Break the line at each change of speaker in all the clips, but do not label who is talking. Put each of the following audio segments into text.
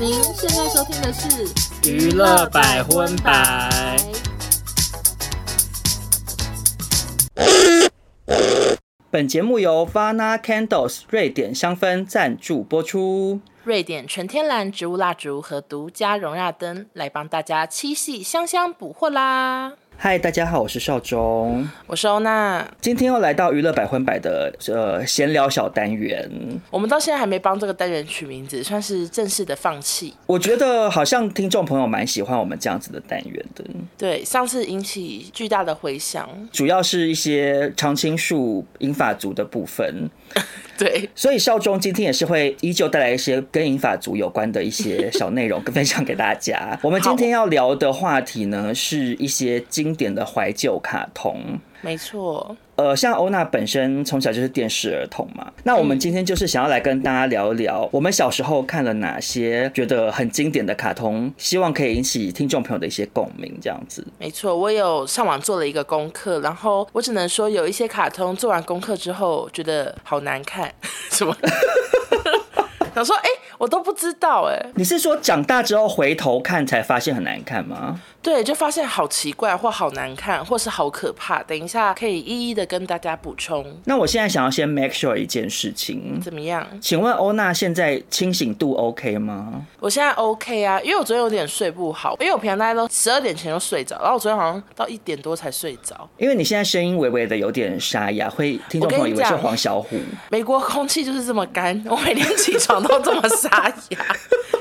您现在收听的是
娱乐百分百。本节目由 Vana Candles 瑞典香氛赞助播出。
瑞典纯天然植物蜡烛和独家熔蜡灯来帮大家七夕香香补货啦！
嗨，大家好，我是少中，
我是欧娜，
今天又来到娱乐百分百的呃闲聊小单元。
我们到现在还没帮这个单元取名字，算是正式的放弃。
我觉得好像听众朋友蛮喜欢我们这样子的单元的。
对，上次引起巨大的回响，
主要是一些常青树银发族的部分。
对，
所以少中今天也是会依旧带来一些跟银发族有关的一些小内容，分享给大家。我们今天要聊的话题呢，是一些经典的怀旧卡通。
没错，
呃，像欧娜本身从小就是电视儿童嘛，那我们今天就是想要来跟大家聊一聊，我们小时候看了哪些觉得很经典的卡通，希望可以引起听众朋友的一些共鸣，这样子。
没错，我有上网做了一个功课，然后我只能说有一些卡通做完功课之后觉得好难看，什么？想说，哎、欸，我都不知道，哎，
你是说长大之后回头看才发现很难看吗？
对，就发现好奇怪，或好难看，或是好可怕。等一下可以一一的跟大家补充。
那我现在想要先 make sure 一件事情，
怎么样？
请问欧娜现在清醒度 OK 吗？
我现在 OK 啊，因为我昨天有点睡不好，因为我平常大家都十二点前就睡着，然后我昨天好像到一点多才睡着。
因为你现在声音微微的有点沙哑，会听众朋友以为是黄小虎。
美国空气就是这么干，我每天起床都这么沙哑。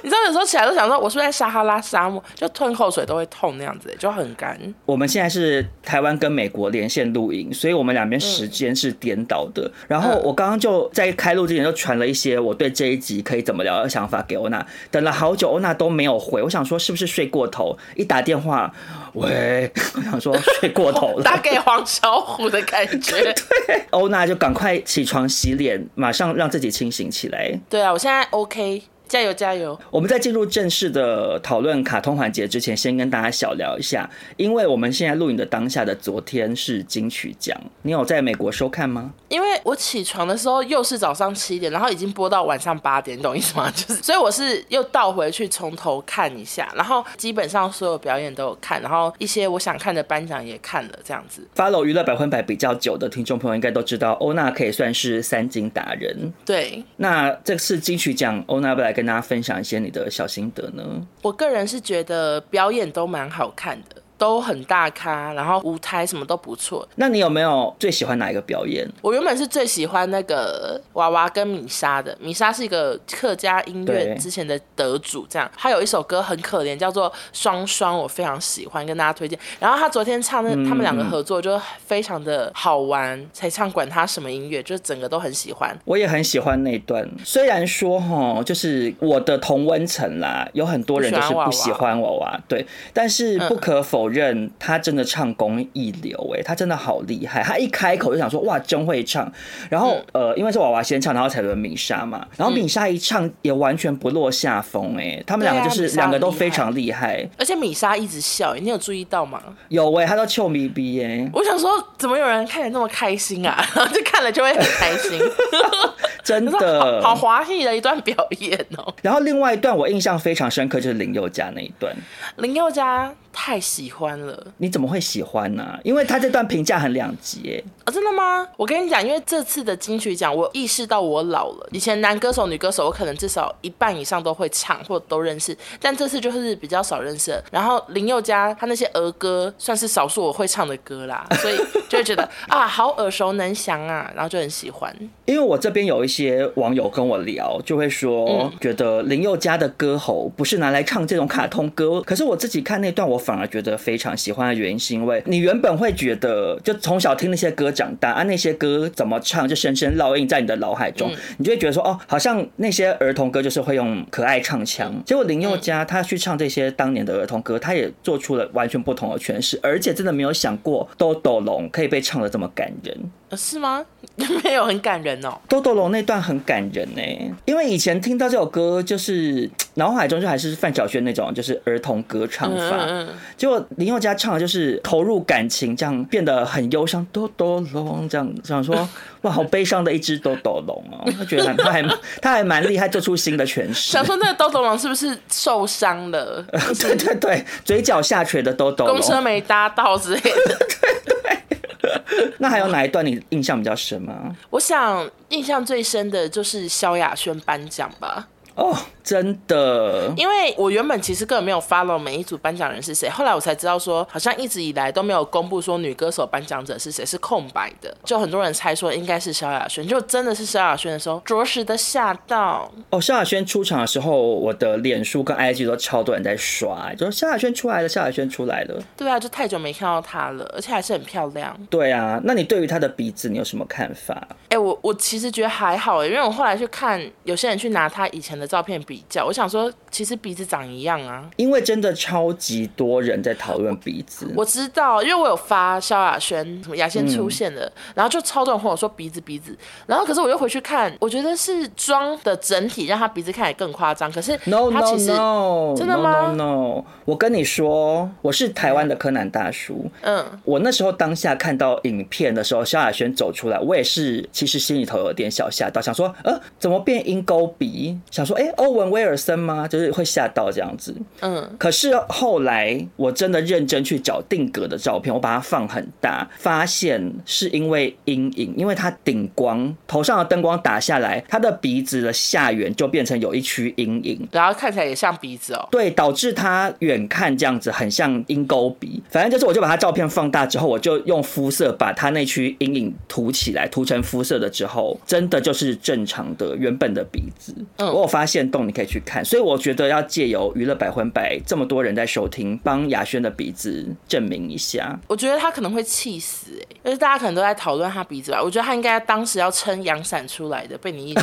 你知道有时候起来都想说，我是不是在撒哈拉沙漠，就吞口水都会痛。那样子就很干。
我们现在是台湾跟美国连线录音，所以我们两边时间是颠倒的。然后我刚刚就在开录之前就传了一些我对这一集可以怎么聊的想法给欧娜，等了好久欧娜都没有回。我想说是不是睡过头？一打电话，喂，我想说 睡过头了，
打给黄小虎的感觉。
对，欧娜就赶快起床洗脸，马上让自己清醒起来。
对啊，我现在 OK。加油加油！
我们在进入正式的讨论卡通环节之前，先跟大家小聊一下，因为我们现在录影的当下的昨天是金曲奖，你有在美国收看吗？
因为我起床的时候又是早上七点，然后已经播到晚上八点，你懂意思吗？就是，所以我是又倒回去从头看一下，然后基本上所有表演都有看，然后一些我想看的颁奖也看了，这样子。
Follow 娱乐百分百比较久的听众朋友应该都知道，欧娜可以算是三金达人。
对，
那这次金曲奖，欧娜要不要来跟大家分享一些你的小心得呢？
我个人是觉得表演都蛮好看的。都很大咖，然后舞台什么都不错。那
你有没有最喜欢哪一个表演？
我原本是最喜欢那个娃娃跟米莎的。米莎是一个客家音乐之前的得主，这样。他有一首歌很可怜，叫做《双双》，我非常喜欢，跟大家推荐。然后他昨天唱的，他们两个合作就非常的好玩，才唱管他什么音乐，就整个都很喜欢。
我也很喜欢那段。虽然说哈，就是我的同温层啦，有很多人就是不喜欢娃娃，对，但是不可否。认他真的唱功一流哎，他真的好厉害！他一开口就想说哇，真会唱。然后呃，因为是娃娃先唱，然后才轮米莎嘛。然后米莎一唱也完全不落下风哎，他们两个就是两个都非常厉害。
而且米莎一直笑，你有注意到吗？
有哎，他都臭咪咪哎。
我想说，怎么有人看起来那么开心啊？然 后就看了就会很开心，
真的
好华丽的一段表演哦。
然后另外一段我印象非常深刻，就是林宥嘉那一段。
林宥嘉。太喜欢了，
你怎么会喜欢呢、啊？因为他这段评价很两极，
哦，真的吗？我跟你讲，因为这次的金曲奖，我意识到我老了。以前男歌手、女歌手，我可能至少一半以上都会唱或都认识，但这次就是比较少认识。然后林宥嘉他那些儿歌，算是少数我会唱的歌啦，所以就会觉得啊，好耳熟能详啊，然后就很喜欢。
因为我这边有一些网友跟我聊，就会说，嗯、觉得林宥嘉的歌喉不是拿来唱这种卡通歌，可是我自己看那段我。反而觉得非常喜欢的原因，是因为你原本会觉得，就从小听那些歌长大啊，那些歌怎么唱就深深烙印在你的脑海中，你就会觉得说，哦，好像那些儿童歌就是会用可爱唱腔。结果林宥嘉他去唱这些当年的儿童歌，他也做出了完全不同的诠释，而且真的没有想过豆豆龙可以被唱的这么感人。
是吗？没有很感人哦。
豆豆龙那段很感人呢，因为以前听到这首歌，就是脑海中就还是范晓萱那种就是儿童歌唱法。结果林宥嘉唱的就是投入感情，这样变得很忧伤，哆哆龙这样想说 哇，好悲伤的一只哆哆龙哦，他觉得他还 他还蛮厉害，做出新的诠释。
想说那个哆哆龙是不是受伤了？
对对对，嘴角下垂的哆哆龙，
公车没搭到之类的。
对对。那还有哪一段你印象比较深吗？
我想印象最深的就是萧亚轩颁奖吧。
哦。真的，
因为我原本其实根本没有 follow 每一组颁奖人是谁，后来我才知道说，好像一直以来都没有公布说女歌手颁奖者是谁，是空白的，就很多人猜说应该是萧亚轩，就真的是萧亚轩的时候，着实的吓到。
哦，萧亚轩出场的时候，我的脸书跟 IG 都超多人在刷，就说萧亚轩出来了，萧亚轩出来了。
对啊，就太久没看到她了，而且还是很漂亮。
对啊，那你对于她的鼻子你有什么看法？
哎、欸，我我其实觉得还好，因为我后来去看有些人去拿她以前的照片比较，我想说。其实鼻子长一样啊，
因为真的超级多人在讨论鼻子
我。我知道，因为我有发萧亚轩什么亚轩出现的，嗯、然后就超多人跟我说鼻子鼻子，然后可是我又回去看，我觉得是妆的整体让他鼻子看起来更夸张。可是
，no no
no，真的吗
no, no, no？我跟你说，我是台湾的柯南大叔。嗯，我那时候当下看到影片的时候，萧亚轩走出来，我也是其实心里头有点小吓到，想说，呃，怎么变鹰钩鼻？想说，哎、欸，欧文威尔森吗？就是会吓到这样子，嗯，可是后来我真的认真去找定格的照片，我把它放很大，发现是因为阴影，因为它顶光，头上的灯光打下来，他的鼻子的下缘就变成有一区阴影，
然后看起来也像鼻子哦，
对，导致他远看这样子很像鹰钩鼻，反正就是我就把他照片放大之后，我就用肤色把他那区阴影涂起来，涂成肤色的之后，真的就是正常的原本的鼻子，嗯，我有发现洞，你可以去看，所以我觉得要借由娱乐百分百这么多人在收听，帮雅轩的鼻子证明一下。
我觉得他可能会气死哎、欸，因为大家可能都在讨论他鼻子吧。我觉得他应该当时要撑阳伞出来的，被你一，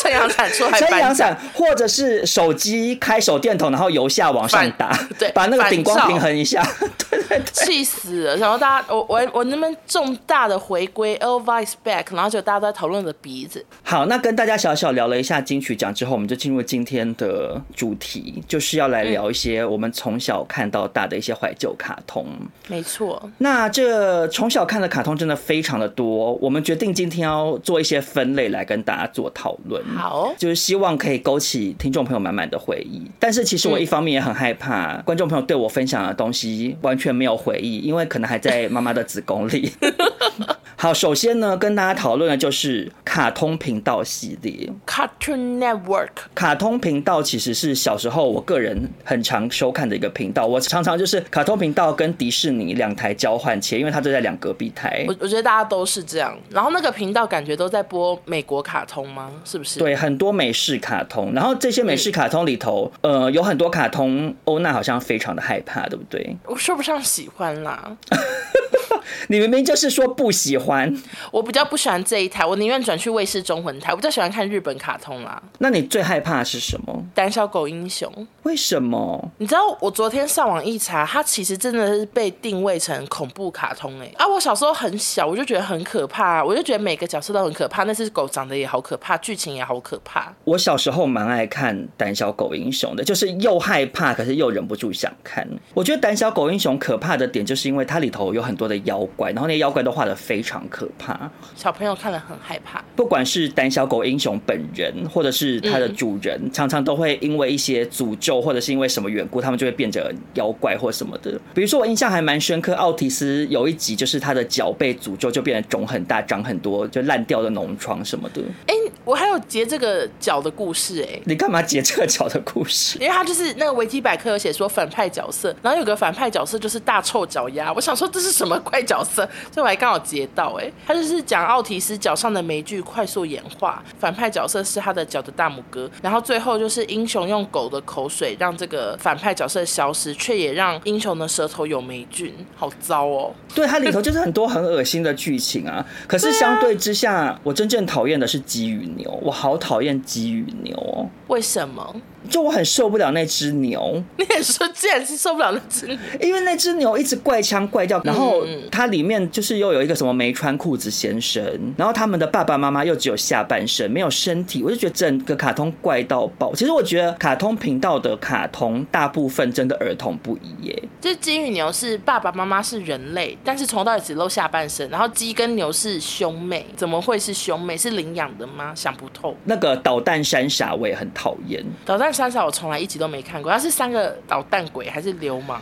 撑阳伞出来。撑
阳伞，或者是手机开手电筒，然后由下往上打，对，把那个顶光平衡一下。对对对，
气死了！然后大家，我我我那边重大的回归，Elvis back，然后就大家都在讨论的鼻子。
好，那跟大家小小聊了一下金曲奖之后，我们就进入今天的主题，就是要来聊一些我们从小看到大的一些怀旧卡通。
没错，
那这从小看的卡通真的非常的多，我们决定今天要做一些分类来跟大家做讨论。
好，
就是希望可以勾起听众朋友满满的回忆。但是其实我一方面也很害怕观众朋友对我分享的东西完全没有回忆，因为可能还在妈妈的子宫里。好，首先呢，跟大家讨论的就是卡通频道系列
，Cartoon Network。
卡通频道其实是小时候我个人很常收看的一个频道，我常常就是卡通频道跟迪士尼两台交换切，因为它就在两隔壁台。
我我觉得大家都是这样，然后那个频道感觉都在播美国卡通吗？是不是？
对，很多美式卡通，然后这些美式卡通里头，嗯、呃，有很多卡通欧娜好像非常的害怕，对不对？
我说不上喜欢啦。
你明明就是说不喜欢，
我比较不喜欢这一台，我宁愿转去卫视中文台。我比较喜欢看日本卡通啦。
那你最害怕的是什么？
胆小狗英雄。
为什么？
你知道我昨天上网一查，它其实真的是被定位成恐怖卡通哎、欸。啊，我小时候很小，我就觉得很可怕，我就觉得每个角色都很可怕。那只狗长得也好可怕，剧情也好可怕。
我小时候蛮爱看胆小狗英雄的，就是又害怕，可是又忍不住想看。我觉得胆小狗英雄可怕的点，就是因为它里头有很多的妖怪，然后那些妖怪都画得非常可怕，
小朋友看了很害怕。
不管是胆小狗英雄本人，或者是他的主人，嗯、常常都会因为一些诅咒，或者是因为什么缘故，他们就会变成妖怪或什么的。比如说，我印象还蛮深刻，奥提斯有一集就是他的脚被诅咒，就变得肿很大，长很多，就烂掉的脓疮什么的。
哎、欸，我还有截这个脚的故事、欸，哎，
你干嘛截这个脚的故事？
因为他就是那个维基百科有写说反派角色，然后有个反派角色就是大臭脚丫，我想说这是什么怪角色？所以我还刚好截到，哎，他就是讲奥提斯脚上的霉菌快速演化，反派角色是他的脚的大拇哥，然后最后就是英雄用狗的口水让这个反派角色消失，却也让英雄的舌头有霉菌，好糟哦。
对，它里头就是很多很恶心的剧情啊。可是相对之下，我真正讨厌的是鸡与牛，我好讨厌鸡与牛哦。
为什么？
就我很受不了那只牛。
你也说，既然是受不了那只牛，
因为那只牛一直怪腔怪调，然后它里面就是又有一个什么没穿裤子先生，然后他们的爸爸妈妈又只有下半身没有身体，我就觉得整个卡通怪到爆。其实我觉得卡通频道的卡通大部分真的儿童不宜耶。
就是金与牛是爸爸妈妈是人类，但是从头到尾只露下半身，然后鸡跟牛是兄妹，怎么会是兄妹？是领养的吗？想不透。
那个导弹山傻我也很讨
厌，捣三傻我从来一集都没看过，他是三个捣蛋鬼还是流氓？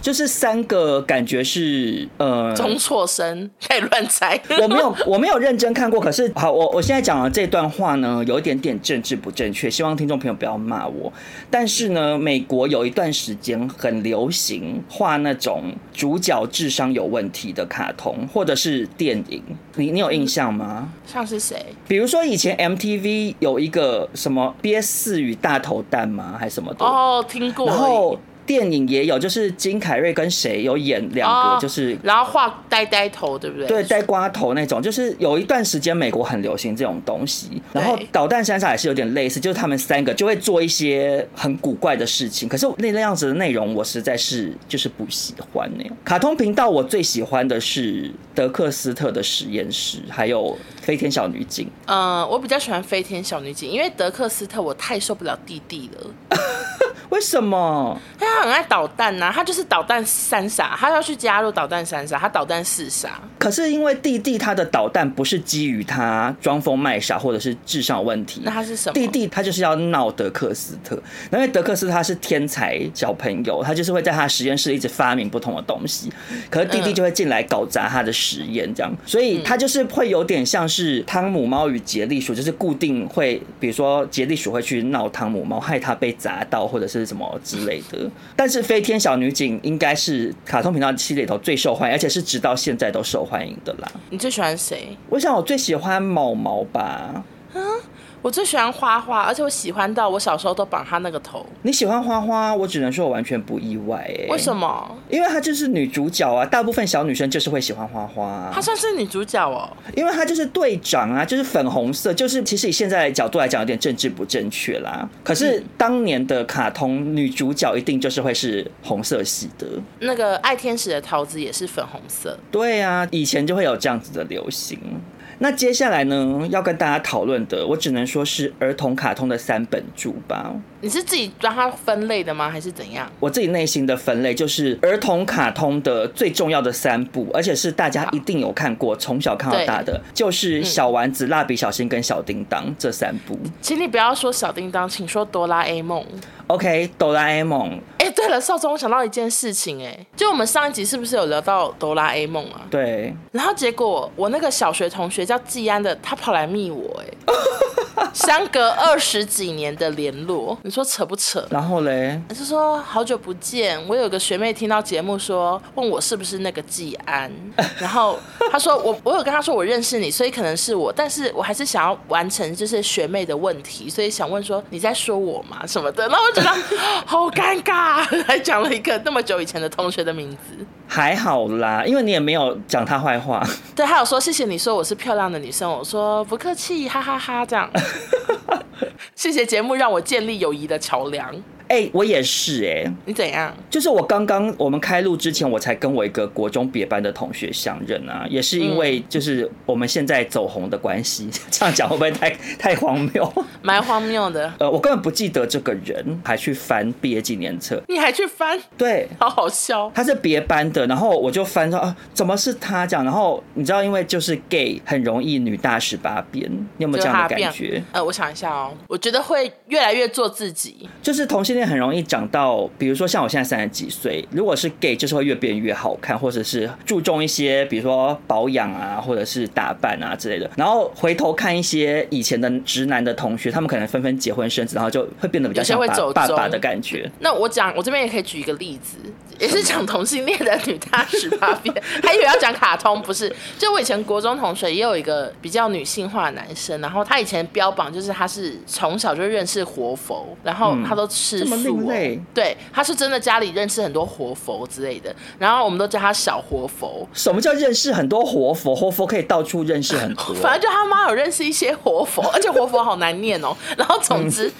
就是三个感觉是呃
中错生，可以乱猜。
我没有我没有认真看过，可是好，我我现在讲的这段话呢，有一点点政治不正确，希望听众朋友不要骂我。但是呢，美国有一段时间很流行画那种主角智商有问题的卡通或者是电影，你你有印象吗？
像是谁？
比如说以前 MTV 有一个什么憋四与大头蛋吗？还是什么的？
哦，听过。
然后。电影也有，就是金凯瑞跟谁有演两个，就是、哦、
然后画呆呆头，对不对？
对，呆瓜头那种，就是有一段时间美国很流行这种东西。然后导弹山上也是有点类似，就是他们三个就会做一些很古怪的事情。可是那那样子的内容，我实在是就是不喜欢那样。卡通频道我最喜欢的是德克斯特的实验室，还有飞天小女警。
嗯，我比较喜欢飞天小女警，因为德克斯特我太受不了弟弟了。
为什么？
他很爱捣蛋呐，他就是捣蛋三傻，他要去加入捣蛋三傻，他捣蛋四傻。
可是因为弟弟他的捣蛋不是基于他装疯卖傻或者是智商有问题，
那他是什么？
弟弟他就是要闹德克斯特，因为德克斯特他是天才小朋友，他就是会在他实验室一直发明不同的东西，可是弟弟就会进来搞砸他的实验，这样，所以他就是会有点像是汤姆猫与杰利鼠，就是固定会，比如说杰利鼠会去闹汤姆猫，害他被砸到，或者是。什么之类的，但是飞天小女警应该是卡通频道系列里头最受欢迎，而且是直到现在都受欢迎的啦。
你最喜欢谁？
我想我最喜欢毛毛吧。
我最喜欢花花，而且我喜欢到我小时候都绑她那个头。
你喜欢花花，我只能说我完全不意外哎。
为什么？
因为她就是女主角啊，大部分小女生就是会喜欢花花啊。
她算是女主角哦，
因为她就是队长啊，就是粉红色，就是其实以现在的角度来讲有点政治不正确啦。可是当年的卡通女主角一定就是会是红色系的。
那个爱天使的桃子也是粉红色。
对啊，以前就会有这样子的流行。那接下来呢，要跟大家讨论的，我只能说是儿童卡通的三本柱吧。
你是自己让它分类的吗？还是怎样？
我自己内心的分类就是儿童卡通的最重要的三部，而且是大家一定有看过，从小看到大的，就是小丸子、蜡笔小新跟小叮当这三部。
请你不要说小叮当，请说哆啦 A 梦。
OK，哆啦 A 梦。
哎、欸，对了，少宗，我想到一件事情、欸，哎，就我们上一集是不是有聊到哆啦 A 梦啊？
对。然
后结果我那个小学同学叫季安的，他跑来密我、欸，哎。相隔二十几年的联络，你说扯不扯？
然后嘞，
就说好久不见。我有个学妹听到节目说，问我是不是那个季安，然后她说我我有跟她说我认识你，所以可能是我，但是我还是想要完成就是学妹的问题，所以想问说你在说我吗什么的？然后我觉得 好尴尬，还讲了一个那么久以前的同学的名字。
还好啦，因为你也没有讲他坏话。
对，还有说谢谢你说我是漂亮的女生，我说不客气，哈哈哈哈，这样。谢谢节目让我建立友谊的桥梁。
哎、欸，我也是哎、欸，
你怎样？
就是我刚刚我们开录之前，我才跟我一个国中别班的同学相认啊，也是因为就是我们现在走红的关系，这样讲会不会太太荒谬？
蛮荒谬的。
呃，我根本不记得这个人，还去翻毕业纪念册。
你还去翻？
对，
好好笑。
他是别班的，然后我就翻说啊，怎么是他这样？然后你知道，因为就是 gay 很容易女大十八变，你有没有这样的感觉？
呃，我想一下哦，我觉得会越来越做自己，
就是同性。很容易长到，比如说像我现在三十几岁，如果是 gay，就是会越变越好看，或者是注重一些，比如说保养啊，或者是打扮啊之类的。然后回头看一些以前的直男的同学，他们可能纷纷结婚生子，然后就会变得比较像爸爸的感觉。
那我讲，我这边也可以举一个例子，也是讲同性恋的女大十八变，还以为要讲卡通，不是？就我以前国中同学也有一个比较女性化的男生，然后他以前标榜就是他是从小就认识活佛，然后他都吃。
么另类。
对，他是真的家里认识很多活佛之类的，然后我们都叫他小活佛。
什么叫认识很多活佛？活佛可以到处认识很多。
反正就他妈有认识一些活佛，而且活佛好难念哦。然后总之，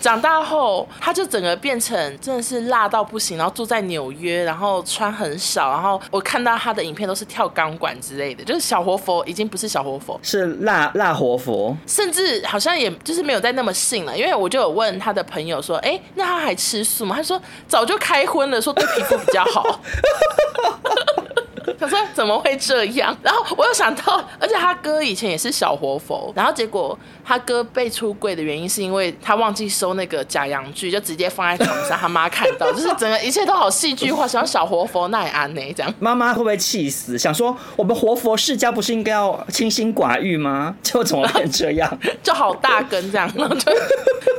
长大后他就整个变成真的是辣到不行，然后住在纽约，然后穿很少，然后我看到他的影片都是跳钢管之类的，就是小活佛已经不是小活佛，
是辣辣活佛，
甚至好像也就是没有再那么信了，因为我就有问他的朋友说，哎，那他他还吃素吗？他说早就开荤了，说对皮肤比较好。他说怎么会这样？然后我又想到，而且他哥以前也是小活佛，然后结果他哥被出柜的原因是因为他忘记收那个假洋具，就直接放在床上，他妈看到，就是整个一切都好戏剧化，想要小活佛那也安呢？这样
妈妈会不会气死？想说我们活佛世家不是应该要清心寡欲吗？就怎么变这样？
就好大根这样，然后就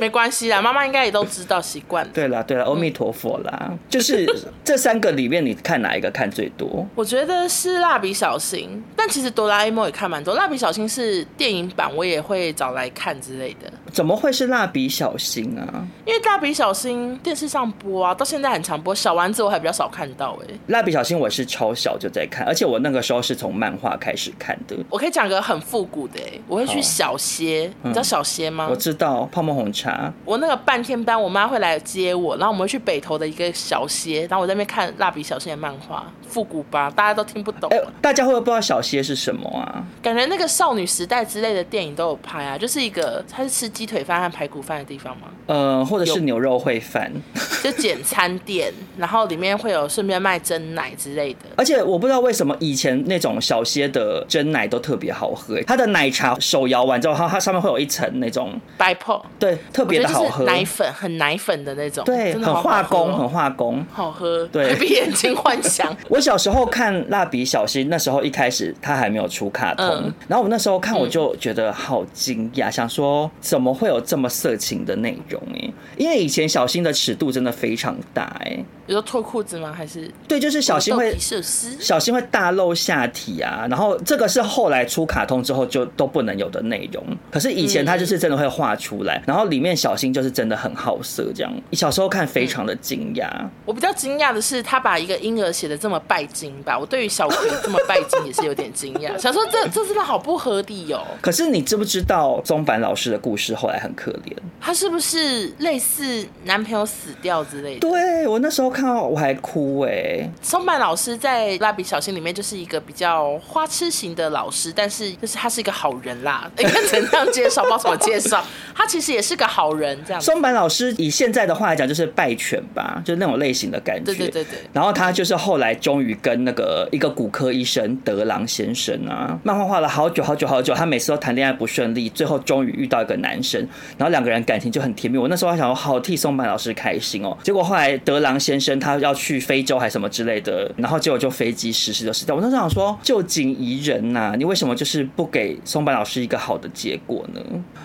没关系啦，妈妈应该也都知道习惯。
对了对了，阿弥陀佛啦，嗯、就是这三个里面，你看哪一个看最多？
我觉得。觉得是蜡笔小新，但其实哆啦 A 梦也看蛮多。蜡笔小新是电影版，我也会找来看之类的。
怎么会是蜡笔小新啊？
因为蜡笔小新电视上播啊，到现在很常播。小丸子我还比较少看到哎、
欸。蜡笔小新我是超小就在看，而且我那个时候是从漫画开始看的。
我可以讲个很复古的哎、欸，我会去小歇，你知道小歇吗？
我知道泡沫红茶。
我那个半天班，我妈会来接我，然后我们会去北投的一个小歇，然后我在那边看蜡笔小新的漫画，复古吧，大家都听不懂。
哎、欸，大家会不会不知道小歇是什么啊？
感觉那个少女时代之类的电影都有拍啊，就是一个它是吃鸡腿饭和排骨饭的地方吗？
呃，或者是牛肉烩饭，
就简餐店，然后里面会有顺便卖蒸奶之类的。
而且我不知道为什么以前那种小歇的蒸奶都特别好喝，它的奶茶手摇完之后，它它上面会有一层那种
白泡，
对，特别的好喝，
奶粉很奶粉的那种，
对，很化工，很化工，
好喝，
对，
闭眼睛幻想。
我小时候看蜡笔小新，那时候一开始他还没有出卡通，嗯、然后我那时候看我就觉得好惊讶，嗯、想说怎么会有这么色情的内容？哎，因为以前小新的尺度真的非常大，哎。
比如说脱裤子吗？还是
对，就是小新会小新会大露下体啊，然后这个是后来出卡通之后就都不能有的内容。可是以前他就是真的会画出来，嗯、然后里面小新就是真的很好色，这样。小时候看非常的惊讶、嗯。我比较惊讶的是，他把一个婴儿写的这么拜金吧。我对于小葵这么拜金也是有点惊讶，想说这这真的好不合理哦。可是你知不知道钟凡老师的故事后来很可怜？他是不是类似男朋友死掉之类的？对，我那时候。看到我还哭哎、欸！松坂老师在蜡笔小新里面就是一个比较花痴型的老师，但是就是他是一个好人啦。你看怎样介绍？不知道怎么介绍？他其实也是个好人，这样。松坂老师以现在的话来讲，就是败犬吧，就是那种类型的感觉。对对对对。然后他就是后来终于跟那个一个骨科医生德郎先生啊，漫画画了好久好久好久，他每次都谈恋爱不顺利，最后终于遇到一个男生，然后两个人感情就很甜蜜。我那时候还想说，好替松坂老师开心哦。结果后来德郎先生。他要去非洲还是什么之类的，然后结果就飞机失事就死掉。我那时候想说，旧景宜人呐，你为什么就是不给松坂老师一个好的结果呢？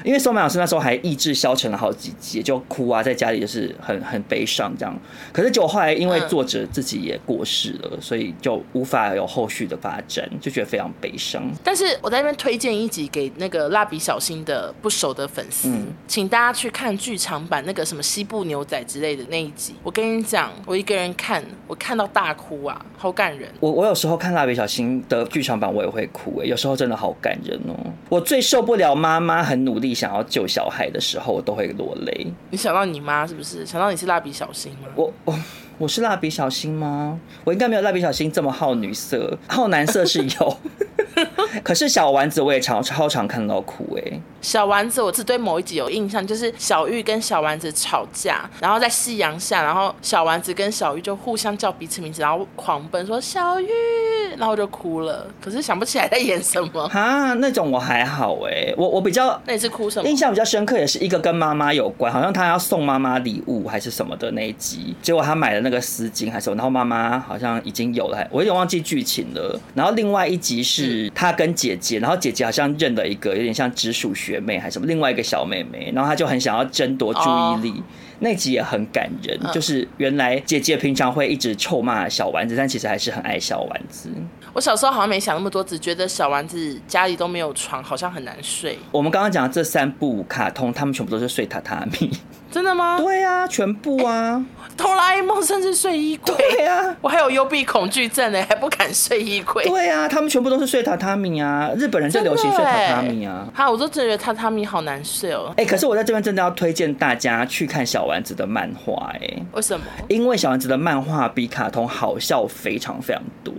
因为松坂老师那时候还意志消沉了好几集，就哭啊，在家里就是很很悲伤这样。可是结果后来因为作者自己也过世了，所以就无法有后续的发展，就觉得非常悲伤。但是我在那边推荐一集给那个蜡笔小新的不熟的粉丝，嗯、请大家去看剧场版那个什么西部牛仔之类的那一集。我跟你讲，我一个人看，我看到大哭啊，好感人。我我有时候看蜡笔小新的剧场版，我也会哭哎，有时候真的好感人哦。我最受不了妈妈很努力想要救小孩的时候，我都会落泪。你想到你妈是不是？想到你是蜡笔小新吗？我我 我是蜡笔小新吗？我应该没有蜡笔小新这么好女色，好男色是有。可是小丸子我也常超常看到哭哎。小丸子我只对某一集有印象，就是小玉跟小丸子吵架，然后在夕阳下，然后小丸子跟小玉就互相叫彼此名字，然后狂奔说小玉，然后就哭了。可是想不起来在演什么啊？那种我还好哎，我我比较那你是哭什么？印象比较深刻也是一个跟妈妈有关，好像他要送妈妈礼物还是什么的那一集，结果他买了那个丝巾还是什么，然后妈妈好像已经有了，我有点忘记剧情了。然后另外一集是他跟姐姐，然后姐姐好像认了一个有点像直属学。妹还是什么另外一个小妹妹，然后她就很想要争夺注意力，oh. 那集也很感人，嗯、就是原来姐姐平常会一直臭骂小丸子，但其实还是很爱小丸子。
我小时候好像没想那么多，只觉得小丸子家里都没有床，好像很难睡。
我们刚刚讲的这三部卡通，他们全部都是睡榻榻米。
真的吗？
对啊，全部啊。
哆啦 A 梦甚至睡衣柜。
对啊，
我还有幽闭恐惧症呢，还不敢睡衣柜。
对啊，他们全部都是睡榻榻米啊。日本人就流行睡榻榻米啊。
好，我都觉得榻榻米好难睡哦。
哎、欸，可是我在这边真的要推荐大家去看小丸子的漫画，哎，
为什么？
因为小丸子的漫画比卡通好笑非常非常多。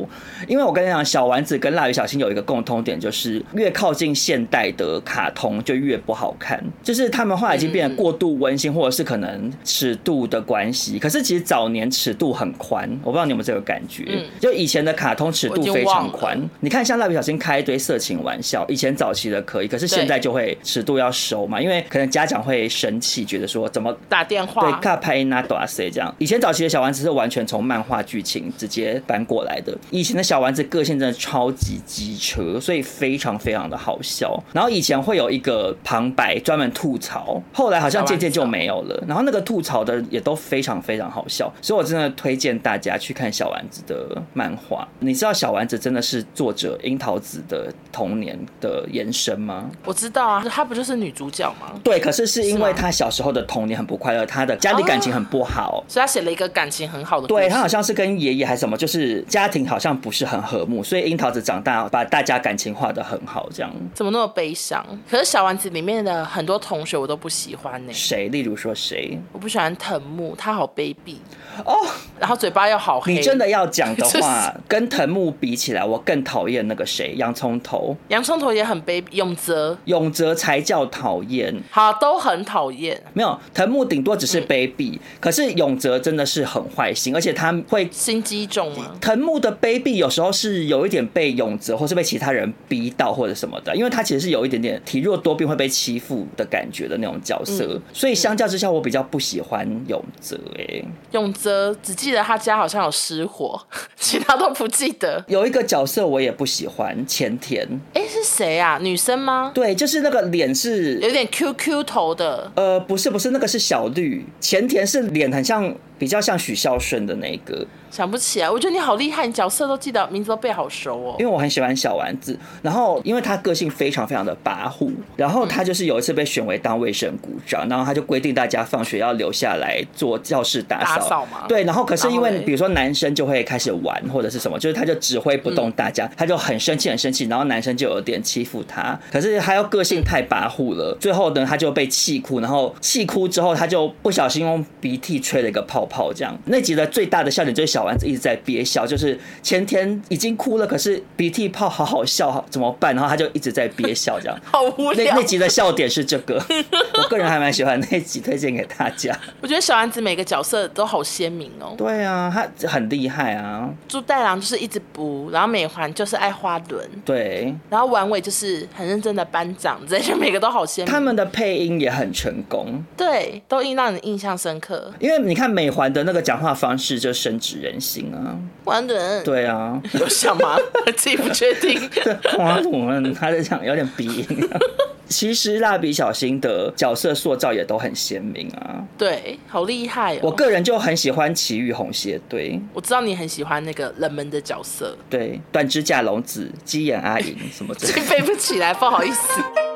因为我跟你讲，小丸子跟蜡笔小新有一个共通点，就是越靠近现代的卡通就越不好看，就是他们后来已经变得过度温馨，或者是可能尺度的关系。可是其实早年尺度很宽，我不知道你有没有这个感觉？就以前的卡通尺度非常宽。你看，像蜡笔小新开一堆色情玩笑，以前早期的可以，可是现在就会尺度要收嘛，因为可能家长会生气，觉得说怎么
打电话
对，卡拍那多塞这样。以前早期的小丸子是完全从漫画剧情直接搬过来的，以前的小丸子个性真的超级机车，所以非常非常的好笑。然后以前会有一个旁白专门吐槽，后来好像渐渐就没有了。然后那个吐槽的也都非常非常好笑，所以我真的推荐大家去看小丸子的漫画。你知道小丸子真的是作者樱桃子的童年的延伸吗？
我知道啊，她不就是女主角吗？
对，可是是因为她小时候的童年很不快乐，她的家里感情很不好，
所以她写了一个感情很好的。
对，她好像是跟爷爷还是什么，就是家庭好像不是很和睦，所以樱桃子长大把大家感情画的很好，这样。
怎么那么悲伤？可是小丸子里面的很多同学我都不喜欢呢。
谁？例如说谁？
我不喜欢藤木，他好卑鄙。
哦，
然后嘴巴又好黑。
你真的要讲的话，跟藤木比起来，我更讨厌那个谁，洋葱头。
洋葱头也很卑鄙，永泽，
永泽才叫讨厌。
好，都很讨厌。
没有藤木，顶多只是卑鄙，嗯、可是永泽真的是很坏心，而且他会
心机重吗？
藤木的卑鄙有时候是有一点被永泽或是被其他人逼到或者什么的，因为他其实是有一点点体弱多病会被欺负的感觉的那种角色，嗯、所以相较之下，我比较不喜欢永泽。哎，
永泽只记得他家好像有失火，其他都不记得。
有一个角色我也不喜欢，前田。
哎，是谁啊？女生吗？
对，就是那个脸是
有点 QQ 头的。
呃，不是，不是，那个是小绿。前田是脸很像。比较像许孝顺的那个，
想不起来。我觉得你好厉害，你角色都记得，名字都背好熟哦。
因为我很喜欢小丸子，然后因为他个性非常非常的跋扈，然后他就是有一次被选为当卫生股长，然后他就规定大家放学要留下来做教室打扫。打扫嘛。对，然后可是因为比如说男生就会开始玩或者是什么，就是他就指挥不动大家，他就很生气很生气，然后男生就有点欺负他，可是他又个性太跋扈了，最后呢他就被气哭，然后气哭之后他就不小心用鼻涕吹了一个泡泡。这样，那集的最大的笑点就是小丸子一直在憋笑，就是前天已经哭了，可是鼻涕泡好好笑，怎么办？然后他就一直在憋笑，这样。
好无聊。
那那集的笑点是这个，我个人还蛮喜欢那集，推荐给大家。
我觉得小丸子每个角色都好鲜明哦。
对啊，他很厉害啊。
猪太郎就是一直补，然后美环就是爱花轮，
对。
然后丸尾就是很认真的班长，这些每个都好鲜明。
他们的配音也很成功，
对，都印让你印象深刻。
因为你看美环的那个讲话方式就深植人心啊，
花轮，
对啊，
有像吗？自己不确定。
花轮，他在讲有点鼻音。其实蜡笔小新的角色塑造也都很鲜明啊，
对，好厉害哦。
我个人就很喜欢奇遇红鞋队，
我知道你很喜欢那个冷门的角色，
对，断指甲龙子、鸡眼阿银什么的，
背不起来，不好意思。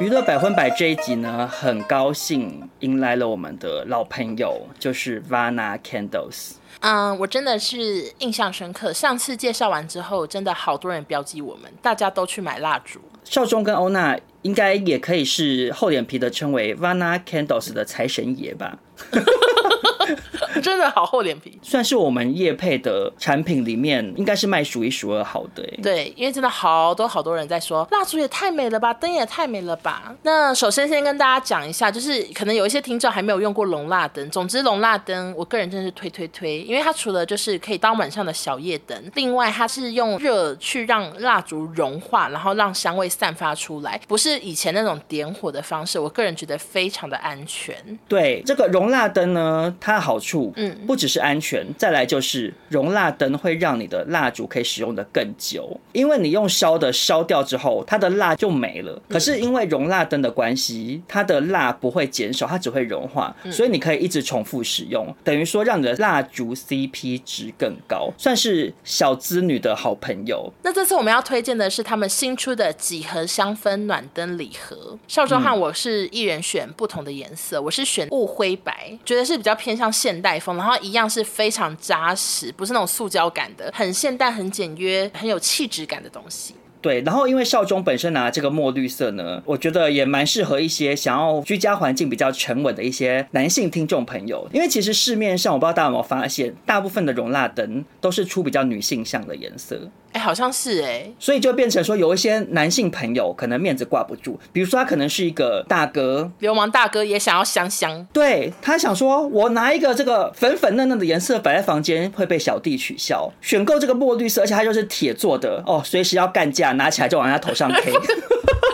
娱乐百分百这一集呢，很高兴迎来了我们的老朋友，就是 Vana Candles。
嗯，我真的是印象深刻。上次介绍完之后，真的好多人标记我们，大家都去买蜡烛。
少中跟欧娜应该也可以是厚脸皮的称为 Vana Candles 的财神爷吧。
真的好厚脸皮，
算是我们业配的产品里面，应该是卖数一数二好的。
对，因为真的好多好多人在说蜡烛也太美了吧，灯也太美了吧。那首先先跟大家讲一下，就是可能有一些听众还没有用过龙蜡灯。总之，龙蜡灯我个人真的是推推推，因为它除了就是可以当晚上的小夜灯，另外它是用热去让蜡烛融化，然后让香味散发出来，不是以前那种点火的方式。我个人觉得非常的安全。
对，这个熔蜡灯呢，它的好处，嗯，不只是安全，再来就是熔蜡灯会让你的蜡烛可以使用的更久，因为你用烧的烧掉之后，它的蜡就没了。可是因为熔蜡灯的关系，它的蜡不会减少，它只会融化，所以你可以一直重复使用，等于说让你的蜡烛 CP 值更高，算是小资女的好朋友。
那这次我们要推荐的是他们新出的几何香氛暖灯礼盒。邵中汉我是一人选不同的颜色，我是选雾灰白，觉得是比较偏向现代风，然后一样是非常扎实，不是那种塑胶感的，很现代、很简约、很有气质感的东西。
对，然后因为少中本身拿这个墨绿色呢，我觉得也蛮适合一些想要居家环境比较沉稳的一些男性听众朋友。因为其实市面上我不知道大家有没有发现，大部分的容蜡灯都是出比较女性向的颜色。
哎，好像是哎，
所以就变成说，有一些男性朋友可能面子挂不住，比如说他可能是一个大哥，
流氓大哥也想要香香，
对，他想说，我拿一个这个粉粉嫩嫩的颜色摆在房间会被小弟取笑，选购这个墨绿色，而且它就是铁做的哦，随时要干架，拿起来就往他头上 K。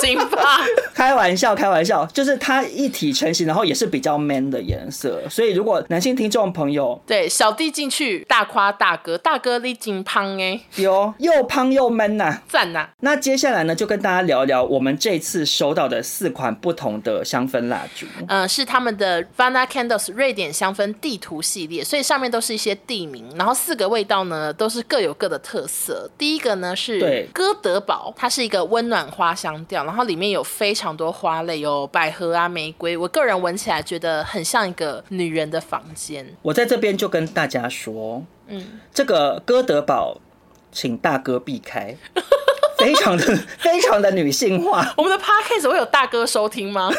行吧，
开玩笑，开玩笑，就是它一体成型，然后也是比较 man 的颜色，所以如果男性听众朋友，
对小弟进去大夸大哥，大哥你真胖哎，
有又胖又 man 呐，
赞呐。
那接下来呢，就跟大家聊一聊我们这次收到的四款不同的香氛蜡烛，
嗯，是他们的 Vana Candles 瑞典香氛地图系列，所以上面都是一些地名，然后四个味道呢都是各有各的特色。第一个呢是哥德堡，它是一个温暖花香调。然后里面有非常多花类，有百合啊、玫瑰。我个人闻起来觉得很像一个女人的房间。我
在这边就跟大家说，嗯，这个哥德堡，请大哥避开，非常的 非常的女性化。
我们的 podcast 会有大哥收听吗？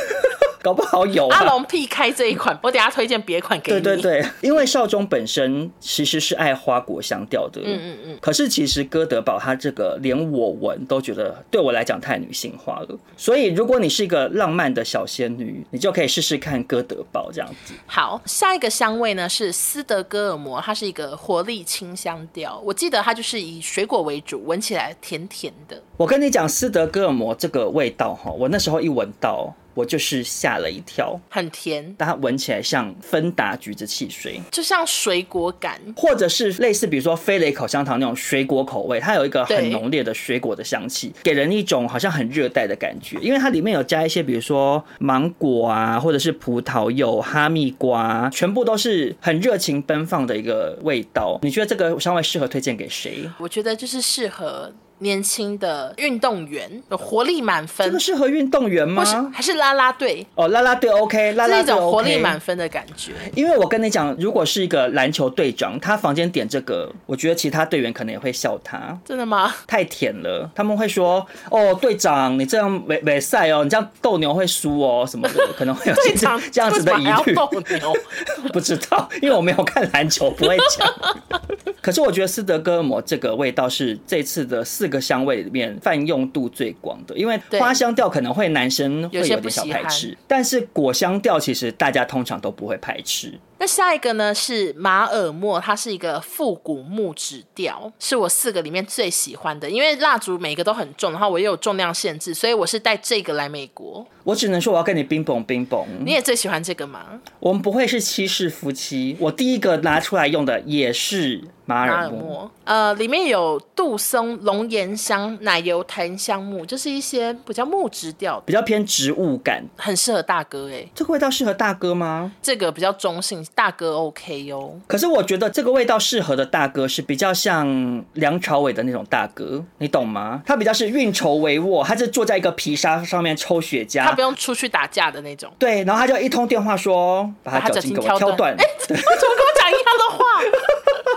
搞不好有、啊、
阿龙避开这一款，我等下推荐别款给你。
对对对，因为少中本身其实是爱花果香调的，嗯嗯嗯。可是其实哥德堡它这个连我闻都觉得对我来讲太女性化了，所以如果你是一个浪漫的小仙女，你就可以试试看哥德堡这样子。
好，下一个香味呢是斯德哥尔摩，它是一个活力清香调，我记得它就是以水果为主，闻起来甜甜的。
我跟你讲斯德哥尔摩这个味道哈，我那时候一闻到。我就是吓了一跳，
很甜，
但它闻起来像芬达橘子汽水，
就像水果感，
或者是类似比如说飞雷口香糖那种水果口味，它有一个很浓烈的水果的香气，给人一种好像很热带的感觉，因为它里面有加一些比如说芒果啊，或者是葡萄柚、哈密瓜，全部都是很热情奔放的一个味道。你觉得这个香味适合推荐给谁？
我觉得就是适合。年轻的运动员，有活力满分。
这个适合运动员吗？
还是啦啦队？
哦，啦啦队 OK，啦啦
队种活力满分的感觉。
因为我跟你讲，如果是一个篮球队长，他房间点这个，我觉得其他队员可能也会笑他。
真的吗？
太甜了，他们会说：“哦，队长，你这样没没赛哦，你这样斗牛会输哦，什么的，可能会有这样 这样子的疑虑。”斗牛？不知道，因为我没有看篮球，不会讲。可是我觉得斯德哥尔摩这个味道是这次的四个香味里面泛用度最广的，因为花香调可能会男生会有点小排斥，但是果香调其实大家通常都不会排斥。
那下一个呢是马尔默，它是一个复古木质调，是我四个里面最喜欢的。因为蜡烛每个都很重，然后我也有重量限制，所以我是带这个来美国。
我只能说我要跟你冰崩冰崩。
你也最喜欢这个吗？
我们不会是七世夫妻。我第一个拿出来用的也是马尔默，
呃，里面有杜松、龙涎香、奶油檀香木，就是一些比较木质调，
比较偏植物感，
很适合大哥哎。
这个味道适合大哥吗？
这个比较中性。大哥 OK 哟，
可是我觉得这个味道适合的大哥是比较像梁朝伟的那种大哥，你懂吗？他比较是运筹帷幄，他是坐在一个皮沙上面抽雪茄，
他不用出去打架的那种。
对，然后他就一通电话说把他脚筋给我挑断。哎，
怎么跟我讲一样的话？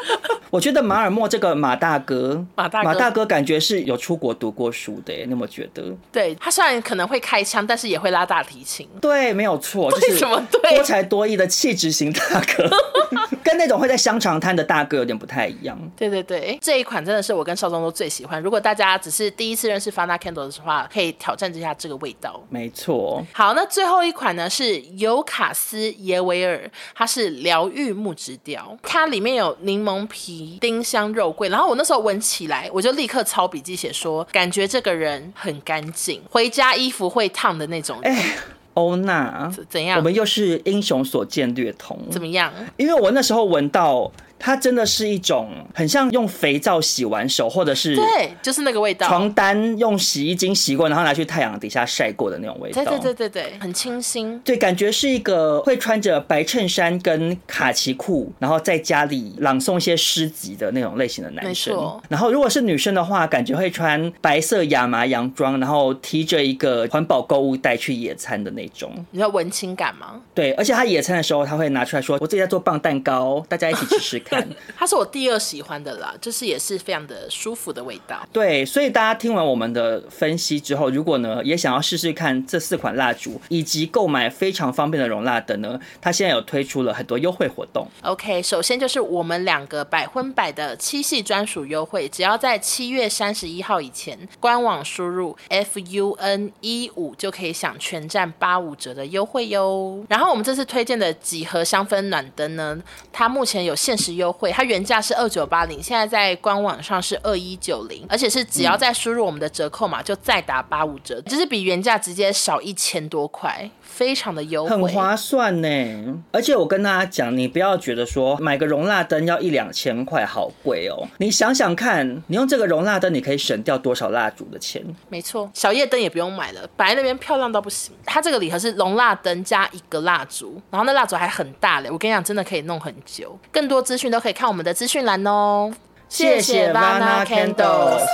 我觉得马尔默这个马大哥，
马大哥，
马大哥感觉是有出国读过书的，那么觉得？
对，他虽然可能会开枪，但是也会拉大提琴。
对，没有错，就是什么对多才多艺的气质型大哥，跟那种会在香肠摊的大哥有点不太一样。
对对对，这一款真的是我跟少宗都最喜欢。如果大家只是第一次认识 Fana Candles 的话，可以挑战一下这个味道。
没错。
好，那最后一款呢是尤卡斯耶维尔，它是疗愈木质调，它里面有柠檬皮。丁香肉桂，然后我那时候闻起来，我就立刻抄笔记写说，感觉这个人很干净，回家衣服会烫的那种。哎，
欧娜
怎样？
我们又是英雄所见略同。
怎么样？
因为我那时候闻到。它真的是一种很像用肥皂洗完手，或者是
对，就是那个味道。
床单用洗衣精洗过，然后拿去太阳底下晒过的那种味道。
对对对对对，很清新。
对，感觉是一个会穿着白衬衫跟卡其裤，然后在家里朗诵一些诗集的那种类型的男生。然后如果是女生的话，感觉会穿白色亚麻洋装，然后提着一个环保购物袋去野餐的那种。
你知道文青感吗？
对，而且他野餐的时候，他会拿出来说：“我自己在做棒蛋糕，大家一起吃吃看。”
它是我第二喜欢的啦，就是也是非常的舒服的味道。
对，所以大家听完我们的分析之后，如果呢也想要试试看这四款蜡烛，以及购买非常方便的容蜡灯呢，它现在有推出了很多优惠活动。
OK，首先就是我们两个百分百的七系专属优惠，只要在七月三十一号以前官网输入 FUN 一五就可以享全站八五折的优惠哟。然后我们这次推荐的几何香氛暖灯呢，它目前有限时优惠，它原价是二九八零，现在在官网上是二一九零，而且是只要再输入我们的折扣码，就再打八五折，就是比原价直接少一千多块，非常的优惠，
很划算呢。而且我跟大家讲，你不要觉得说买个容蜡灯要一两千块，好贵哦。你想想看，你用这个容蜡灯，你可以省掉多少蜡烛的钱？
没错，小夜灯也不用买了，摆在那边漂亮到不行。它这个礼盒是容蜡灯加一个蜡烛，然后那蜡烛还很大嘞，我跟你讲，真的可以弄很久。更多资讯都可以看我们的资讯栏哦，谢谢 Vana Candles。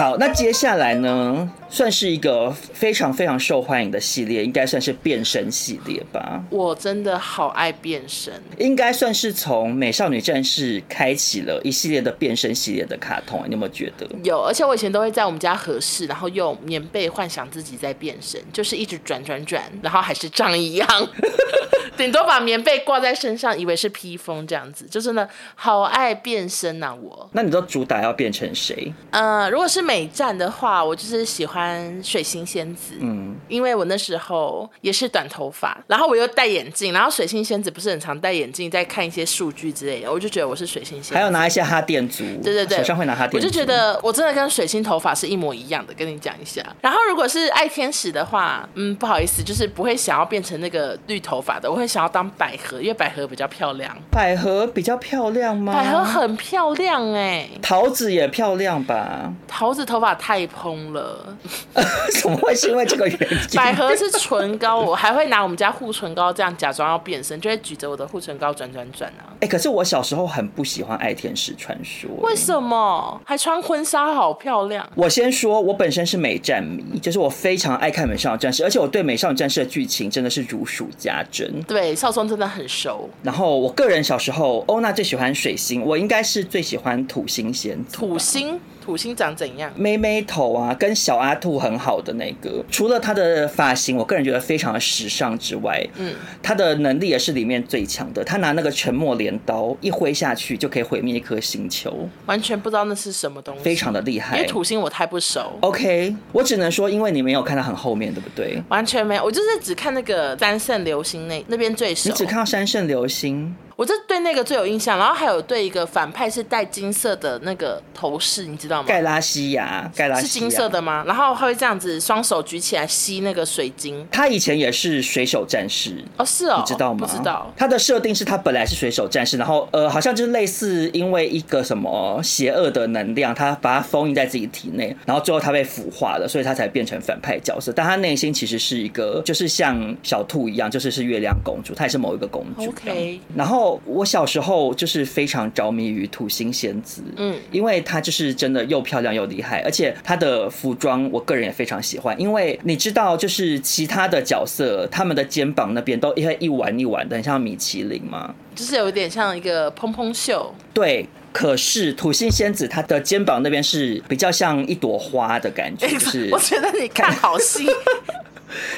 好，那接下来呢，算是一个非常非常受欢迎的系列，应该算是变身系列吧。
我真的好爱变身，
应该算是从美少女战士开启了一系列的变身系列的卡通，你有没有觉得？
有，而且我以前都会在我们家合适，然后用棉被幻想自己在变身，就是一直转转转，然后还是长一样。顶多把棉被挂在身上，以为是披风这样子，就真的，好爱变身呐、啊！我，
那你都主打要变成谁？
呃，如果是美战的话，我就是喜欢水星仙子，嗯，因为我那时候也是短头发，然后我又戴眼镜，然后水星仙子不是很常戴眼镜，在看一些数据之类的，我就觉得我是水星仙子，
还有拿一些哈电族，
对对对，
手上会拿哈电族，
我就觉得我真的跟水星头发是一模一样的，跟你讲一下。然后如果是爱天使的话，嗯，不好意思，就是不会想要变成那个绿头发的，我会。想要当百合，因为百合比较漂亮。
百合比较漂亮吗？
百合很漂亮哎、欸。
桃子也漂亮吧？
桃子头发太蓬了。
怎么会是因为这个原因？
百合是唇膏，我还会拿我们家护唇膏这样假装要变身，就会举着我的护唇膏转转转啊。
哎、欸，可是我小时候很不喜欢爱天使传说。
为什么？还穿婚纱，好漂亮。
我先说，我本身是美战迷，就是我非常爱看美少女战士，而且我对美少女战士的剧情真的是如数家珍。
对。对，少松真的很熟。
然后我个人小时候，欧娜最喜欢水星，我应该是最喜欢土星仙子。
土星。土星长怎样？
妹妹头啊，跟小阿兔很好的那个。除了他的发型，我个人觉得非常的时尚之外，嗯，他的能力也是里面最强的。他拿那个沉默镰刀一挥下去，就可以毁灭一颗星球。
完全不知道那是什么东西，
非常的厉害。
因为土星我太不熟。
OK，我只能说，因为你没有看到很后面，对不对？
完全没有，我就是只看那个三圣流星那那边最熟。
你只看到三圣流星。
我就对那个最有印象，然后还有对一个反派是戴金色的那个头饰，你知道吗？
盖拉西亚，盖拉西亚是
金色的吗？然后他会这样子双手举起来吸那个水晶。
他以前也是水手战士
哦，是哦，
你知道吗？
不知道。
他的设定是他本来是水手战士，然后呃，好像就是类似因为一个什么邪恶的能量，他把它封印在自己体内，然后最后他被腐化了，所以他才变成反派角色。但他内心其实是一个，就是像小兔一样，就是是月亮公主，她也是某一个公主。
OK。
然后我小时候。就是非常着迷于土星仙子，嗯，因为她就是真的又漂亮又厉害，而且她的服装我个人也非常喜欢，因为你知道，就是其他的角色他们的肩膀那边都会一弯一弯的，很像米其林吗，
就是有一点像一个蓬蓬袖。
对，可是土星仙子她的肩膀那边是比较像一朵花的感觉，就是
我觉得你看好戏。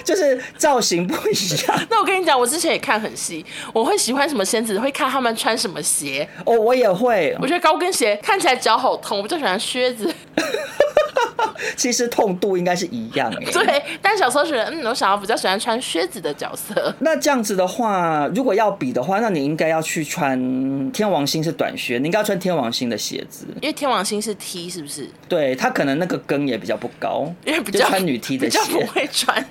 就是造型不一样。
那我跟你讲，我之前也看很细，我会喜欢什么仙子，会看他们穿什么鞋。
哦，我也会。
我觉得高跟鞋看起来脚好痛，我比较喜欢靴子。
其实痛度应该是一样哎。
对，但小时候觉得，嗯，我想要比较喜欢穿靴子的角色。
那这样子的话，如果要比的话，那你应该要去穿天王星是短靴，你应该要穿天王星的鞋子，
因为天王星是 T，是不是？
对，他可能那个跟也比较不高，
因为比较
穿女 T 的鞋，
比较不会穿。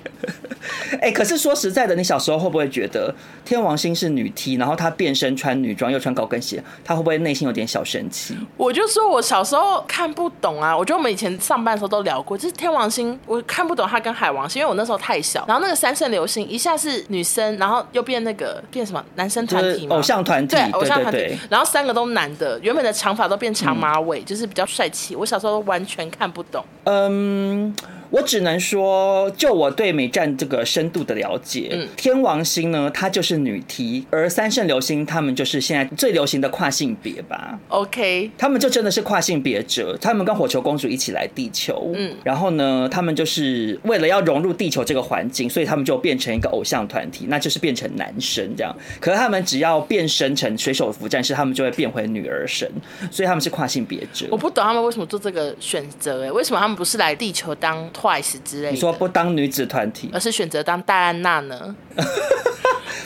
哎、欸，可是说实在的，你小时候会不会觉得天王星是女 T，然后她变身穿女装又穿高跟鞋，她会不会内心有点小生气？
我就说我小时候看不懂啊，我觉得我们以前上班的时候都聊过，就是天王星，我看不懂他跟海王星，因为我那时候太小。然后那个三圣流星一下是女生，然后又变那个变什么男生团体嘛，
偶像团体，
对，偶像
团体，
然后三个都男的，原本的长发都变长马尾，嗯，就是比较帅气。我小时候完全看不懂。
嗯。我只能说，就我对美战这个深度的了解，嗯，天王星呢，它就是女 T，而三圣流星他们就是现在最流行的跨性别吧。
OK，
他们就真的是跨性别者，他们跟火球公主一起来地球，嗯，然后呢，他们就是为了要融入地球这个环境，所以他们就变成一个偶像团体，那就是变成男生这样。可是他们只要变身成水手服战士，他们就会变回女儿神，所以他们是跨性别者。
我不懂他们为什么做这个选择，哎，为什么他们不是来地球当？Twice 之类，
你说不当女子团体，
而是选择当戴安娜呢？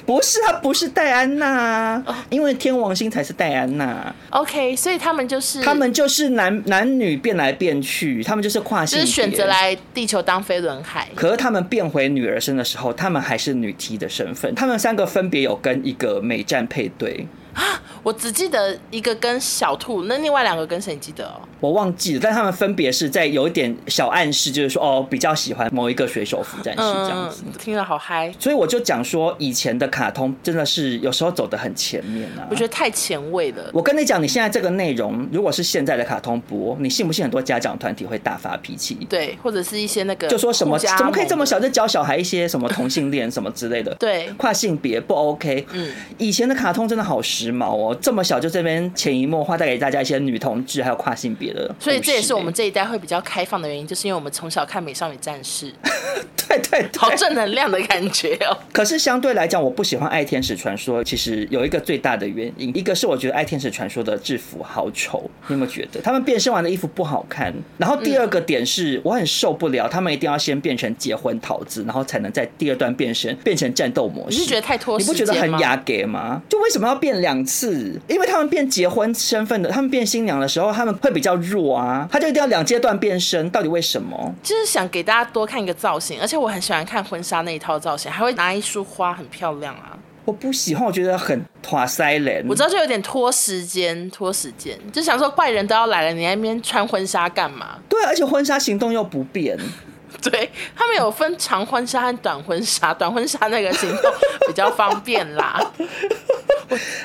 不是，她不是戴安娜，因为天王星才是戴安娜。
OK，所以他们就是
他们就是男男女变来变去，他们就是跨性别，
就是选择来地球当飞轮海。
可是他们变回女儿身的时候，他们还是女 T 的身份。他们三个分别有跟一个美战配对。
啊，我只记得一个跟小兔，那另外两个跟谁？你记得哦？
我忘记了，但他们分别是在有一点小暗示，就是说哦，比较喜欢某一个水手服战士这样子。
嗯、听了好嗨，
所以我就讲说，以前的卡通真的是有时候走得很前面啊，
我觉得太前卫了。
我跟你讲，你现在这个内容，如果是现在的卡通播，你信不信很多家长团体会大发脾气？
对，或者是一些那个，
就说什么怎么可以这么小就教小孩一些什么同性恋什么之类的？
对，
跨性别不 OK。嗯，以前的卡通真的好时髦哦，这么。小就这边潜移默化带给大家一些女同志还有跨性别的，
所以这也是我们这一代会比较开放的原因，就是因为我们从小看《美少女战士》，
对，对对，
好正能量的感觉哦。
可是相对来讲，我不喜欢《爱天使传说》，其实有一个最大的原因，一个是我觉得《爱天使传说》的制服好丑，你有没有觉得他们变身完的衣服不好看？然后第二个点是我很受不了，他们一定要先变成结婚桃子，然后才能在第二段变身变成战斗模式。
你是觉得太拖？
你不觉得很雅给吗？就为什么要变两次？因为他们变结婚身份的，他们变新娘的时候，他们会比较弱啊，他就一定要两阶段变身，到底为什么？
就是想给大家多看一个造型，而且我很喜欢看婚纱那一套造型，还会拿一束花，很漂亮啊。
我不喜欢，我觉得很拖塞人。
我知道就有点拖时间，拖时间，就想说怪人都要来了，你在那边穿婚纱干嘛？
对，而且婚纱行动又不便。
对，他们有分长婚纱和短婚纱，短婚纱那个行动比较方便啦。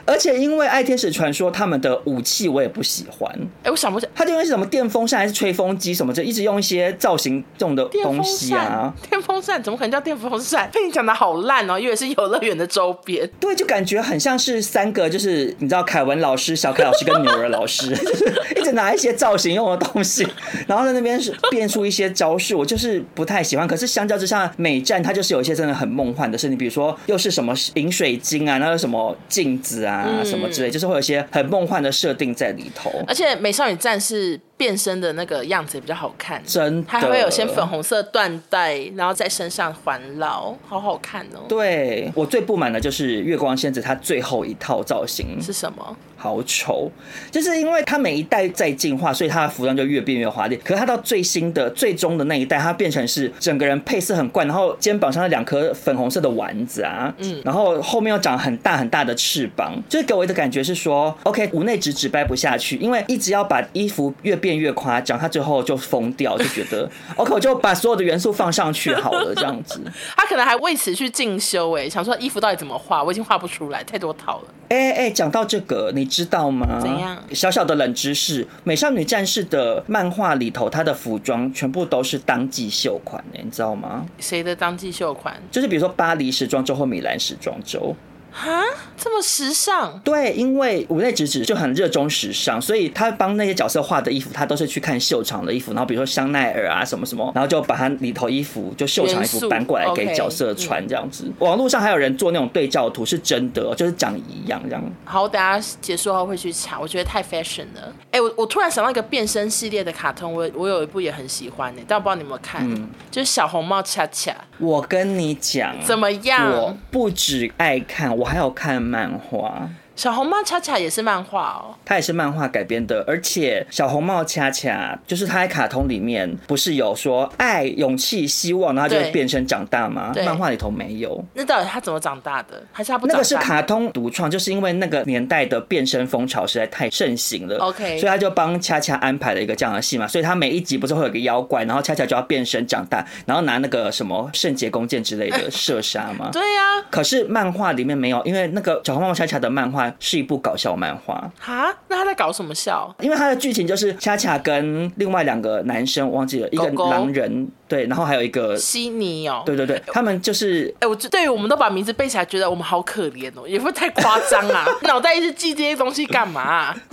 而且因为爱天使传说他们的武器我也不喜欢，
哎，我想不起来，
他就用什么电风扇还是吹风机什么，就一直用一些造型这种的东西啊。
电风扇，怎么可能叫电风扇？被你讲的好烂哦，以为是游乐园的周边。
对，就感觉很像是三个，就是你知道凯文老师、小凯老师跟牛儿老师，就 是一直拿一些造型用的东西，然后在那边是变出一些招式，我就是不太喜欢。可是相较之下，美战它就是有一些真的很梦幻的事情，比如说又是什么饮水晶啊，那个什么镜。子啊，什么之类，就是会有一些很梦幻的设定在里头。
而且美少女战士变身的那个样子也比较好看，
真的，
它还会有些粉红色缎带，然后在身上环绕，好好看哦。
对，我最不满的就是月光仙子，她最后一套造型
是什么？
好丑，就是因为它每一代在进化，所以它的服装就越变越华丽。可是它到最新的、最终的那一代，它变成是整个人配色很怪，然后肩膀上的两颗粉红色的丸子啊，嗯，然后后面又长很大很大的翅膀，就是给我的感觉是说，OK，五内直直掰不下去，因为一直要把衣服越变越夸张，他最后就疯掉，就觉得 OK，我就把所有的元素放上去好了，这样子。
他可能还为此去进修，哎，想说衣服到底怎么画，我已经画不出来，太多套了。
哎哎，讲到这个，你。知道吗？
怎样？
小小的冷知识：美少女战士的漫画里头，她的服装全部都是当季秀款，你知道吗？
谁的当季秀款？
就是比如说巴黎时装周或米兰时装周。
哈，这么时尚？
对，因为五内直子就很热衷时尚，所以他帮那些角色画的衣服，他都是去看秀场的衣服，然后比如说香奈儿啊什么什么，然后就把他里头衣服就秀场衣服搬过来给角色穿这样子。Okay, 网络上还有人做那种对照图，是真的，就是长一样这样。
好，我等下结束后会去查，我觉得太 fashion 了。哎、欸，我我突然想到一个变身系列的卡通，我我有一部也很喜欢的，但我不知道你有没有看，嗯、就是小红帽恰恰。
我跟你讲，
怎么样？
我不只爱看，我还要看漫画。
小红帽恰恰也是漫画哦，
它也是漫画改编的，而且小红帽恰恰就是它在卡通里面不是有说爱、勇气、希望，然后就会变身长大吗？漫画里头没有。
那到底他怎么长大的？还是他不？
那个是卡通独创，就是因为那个年代的变身风潮实在太盛行了
，OK，
所以他就帮恰恰安排了一个这样的戏嘛。所以他每一集不是会有个妖怪，然后恰恰就要变身长大，然后拿那个什么圣洁弓箭之类的射杀吗？
对呀、啊。
可是漫画里面没有，因为那个小红帽恰恰的漫画是一部搞笑漫画。
哈，那他在搞什么笑？
因为他的剧情就是恰恰跟另外两个男生忘记了，一个狼人对，然后还有一个
悉尼哦，
对对对，他们就是
哎，我对于我们都把名字背起来，觉得我们好可怜哦，也不太夸张啊，脑袋一直记这些东西干嘛啊？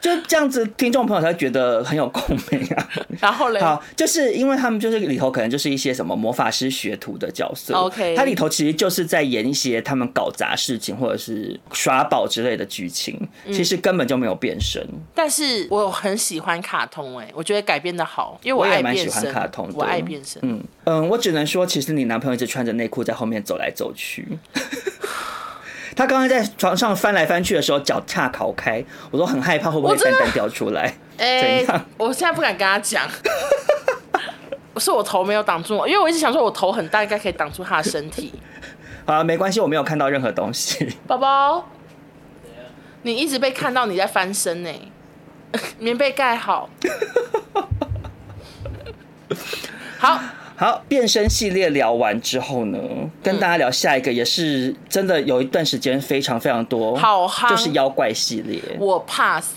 就这样子，听众朋友才会觉得很有共鸣啊。
然后嘞，
好，就是因为他们就是里头可能就是一些什么魔法师学徒的角色。
OK，
它里头其实就是在演一些他们搞砸事情或者是耍宝之类的剧情，其实根本就没有变身。嗯、
但是我很喜欢卡通哎、欸，我觉得改编的好，因为我爱变身。我也蛮喜欢卡通的，我爱变身。
嗯嗯，我只能说，其实你男朋友一直穿着内裤在后面走来走去。他刚刚在床上翻来翻去的时候，脚恰烤开，我都很害怕会不会蛋蛋掉出来。
哎、欸，我现在不敢跟他讲，是我头没有挡住，因为我一直想说我头很大，应该可以挡住他的身体。
好了，没关系，我没有看到任何东西。
宝宝，你一直被看到你在翻身呢，棉被盖好。好。
好，变身系列聊完之后呢，跟大家聊下一个，也是真的有一段时间非常非常多，就是妖怪系列，
我怕死。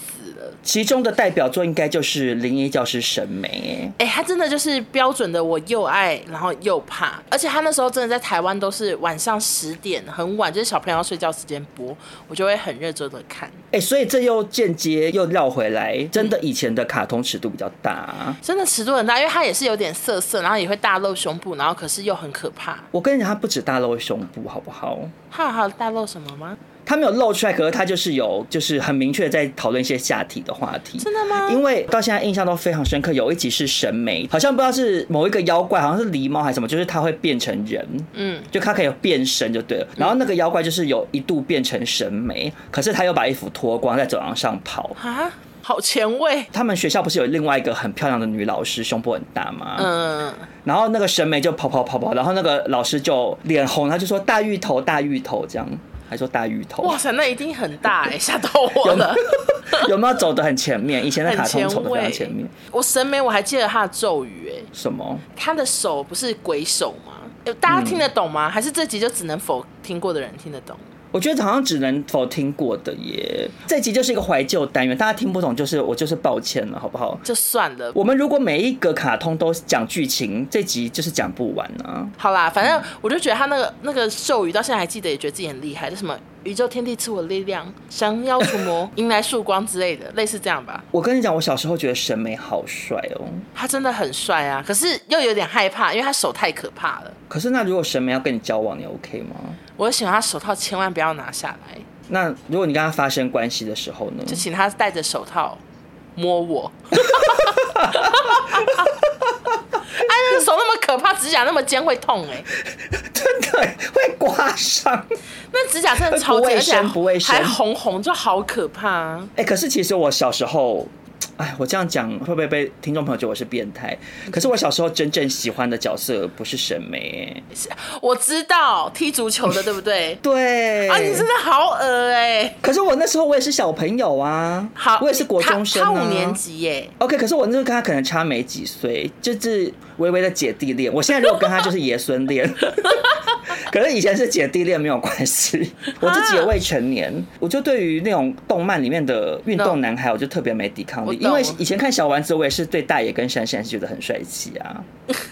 其中的代表作应该就是《灵异教师神眉》
哎，他真的就是标准的我又爱然后又怕，而且他那时候真的在台湾都是晚上十点很晚，就是小朋友要睡觉时间播，我就会很认真的看。
哎，所以这又间接又绕回来，真的以前的卡通尺度比较大，
嗯，真的尺度很大，因为他也是有点色色，然后也会大露胸部，然后可是又很可怕。
我跟你讲，他不止大露胸部，好不好？
它还有大露什么吗？
他没有露出来，可是他就是有，就是很明确在讨论一些下体的话题。
真的吗？
因为到现在印象都非常深刻，有一集是神眉，好像不知道是某一个妖怪，好像是狸猫还是什么，就是他会变成人，嗯，就他可以变身就对了。然后那个妖怪就是有一度变成神眉，可是他又把衣服脱光在走廊上跑
啊，好前卫。
他们学校不是有另外一个很漂亮的女老师，胸部很大吗？嗯，然后那个神眉就跑跑跑跑，然后那个老师就脸红，他就说大芋头大芋头这样。还说大芋头，
哇塞，那一定很大哎，吓到我了。
有 没有走的很前面？以前的卡通走的非常前面。
我审美我还记得他的咒语哎，
什么？
他的手不是鬼手吗？大家听得懂吗？还是这集就只能否听过的人听得懂？
我觉得好像只能否听过的耶。这集就是一个怀旧单元，大家听不懂就是我就是抱歉了，好不好？
就算了。
我们如果每一个卡通都讲剧情，这集就是讲不完啊。
好啦，反正我就觉得他那个那个咒语到现在还记得，也觉得自己很厉害。就什么宇宙天地赐我力量，降妖除魔，迎来曙光之类的，类似这样吧。
我跟你讲，我小时候觉得神美好帅哦，
他真的很帅啊，可是又有点害怕，因为他手太可怕了。
可是那如果神美要跟你交往，你 OK 吗？
我喜欢他手套，千万不要拿下来。
那如果你跟他发生关系的时候呢？
就请他戴着手套摸我。哎，那个手那么可怕，指甲那么尖，会痛哎、欸，
真的会刮伤。
那指甲真的超尖，而且还红红，就好可怕。
哎，可是其实我小时候。哎，我这样讲会不会被听众朋友觉得我是变态？可是我小时候真正喜欢的角色不是神眉，
我知道踢足球的，对不对？
对
啊，你真的好恶哎！
可是我那时候我也是小朋友啊，好，我也是国中生啊，
他五年级耶。
OK，可是我那时候跟他可能差没几岁，就是微微的姐弟恋。我现在如果跟他就是爷孙恋。可是以前是姐弟恋没有关系，我自己也未成年，我就对于那种动漫里面的运动男孩，我就特别没抵抗力。因为以前看小丸子，我也是对大爷跟珊珊是觉得很帅气啊，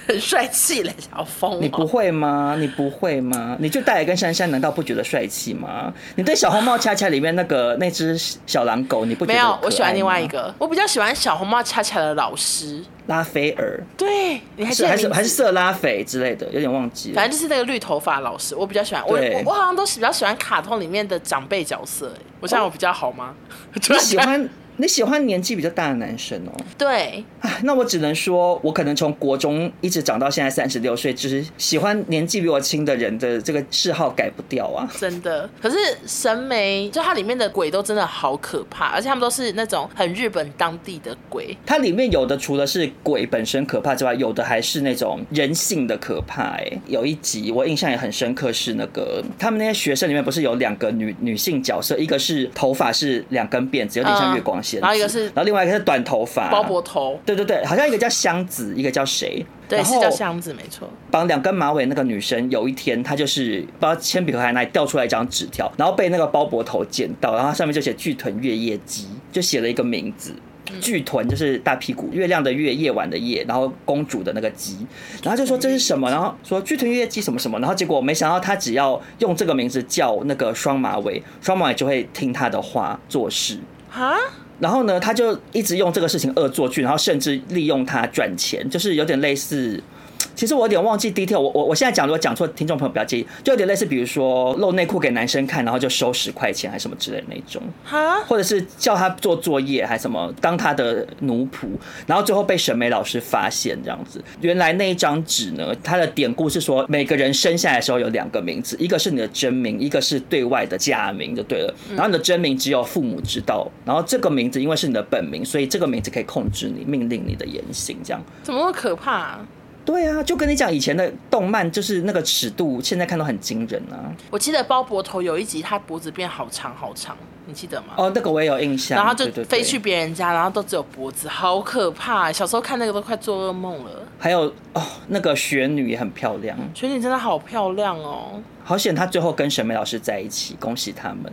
很帅气嘞，小疯。
你不会吗？你不会吗？你就大爷跟珊珊难道不觉得帅气吗？你对小红帽恰恰里面那个那只小狼狗，你不觉得？没有，
我喜欢另外一个，我比较喜欢小红帽恰恰的老师。
拉斐尔，
对，你还
是还是还是色拉斐之类的，有点忘记了。
反正就是那个绿头发老师，我比较喜欢。我我我好像都是比较喜欢卡通里面的长辈角色。我这样我比较好吗？
你喜欢？你喜欢年纪比较大的男生哦？
对，
那我只能说，我可能从国中一直长到现在三十六岁，就是喜欢年纪比我轻的人的这个嗜好改不掉啊！
真的，可是神眉就它里面的鬼都真的好可怕，而且他们都是那种很日本当地的鬼。
它里面有的除了是鬼本身可怕之外，有的还是那种人性的可怕。哎，有一集我印象也很深刻，是那个他们那些学生里面不是有两个女女性角色，一个是头发是两根辫子，有点像月光。
然后一个是，
然后另外一个是短头发，
包脖头。
对对对，好像一个叫箱子，一个叫谁？
对，是叫箱子，没错。
绑两根马尾那个女生，有一天她就是不知道铅笔盒还哪里掉出来一张纸条，然后被那个包脖头捡到，然后上面就写“巨臀月夜姬”，就写了一个名字。巨臀就是大屁股，月亮的月，夜晚的夜，然后公主的那个姬，然后就说这是什么，然后说巨臀月夜姬什么什么，然后结果没想到他只要用这个名字叫那个双马尾，双马尾就会听他的话做事啊。然后呢，他就一直用这个事情恶作剧，然后甚至利用他赚钱，就是有点类似。其实我有点忘记 detail，我我我现在讲如果讲错，听众朋友不要介意，就有点类似，比如说露内裤给男生看，然后就收十块钱还是什么之类的那种，哈，或者是叫他做作业还是什么，当他的奴仆，然后最后被审美老师发现这样子。原来那一张纸呢，它的典故是说，每个人生下来的时候有两个名字，一个是你的真名，一个是对外的假名，就对了。然后你的真名只有父母知道，然后这个名字因为是你的本名，所以这个名字可以控制你，命令你的言行，这样。
怎么那么可怕啊？
对啊，就跟你讲，以前的动漫就是那个尺度，现在看都很惊人啊。
我记得包伯头有一集，他脖子变好长好长，你记得吗？
哦，那个我也有印象。
然后就飞去别人家，然后都只有脖子，好可怕。小时候看那个都快做噩梦了。
还有哦，那个雪女也很漂亮，
雪女真的好漂亮哦。
好险，她最后跟沈美老师在一起，恭喜他们。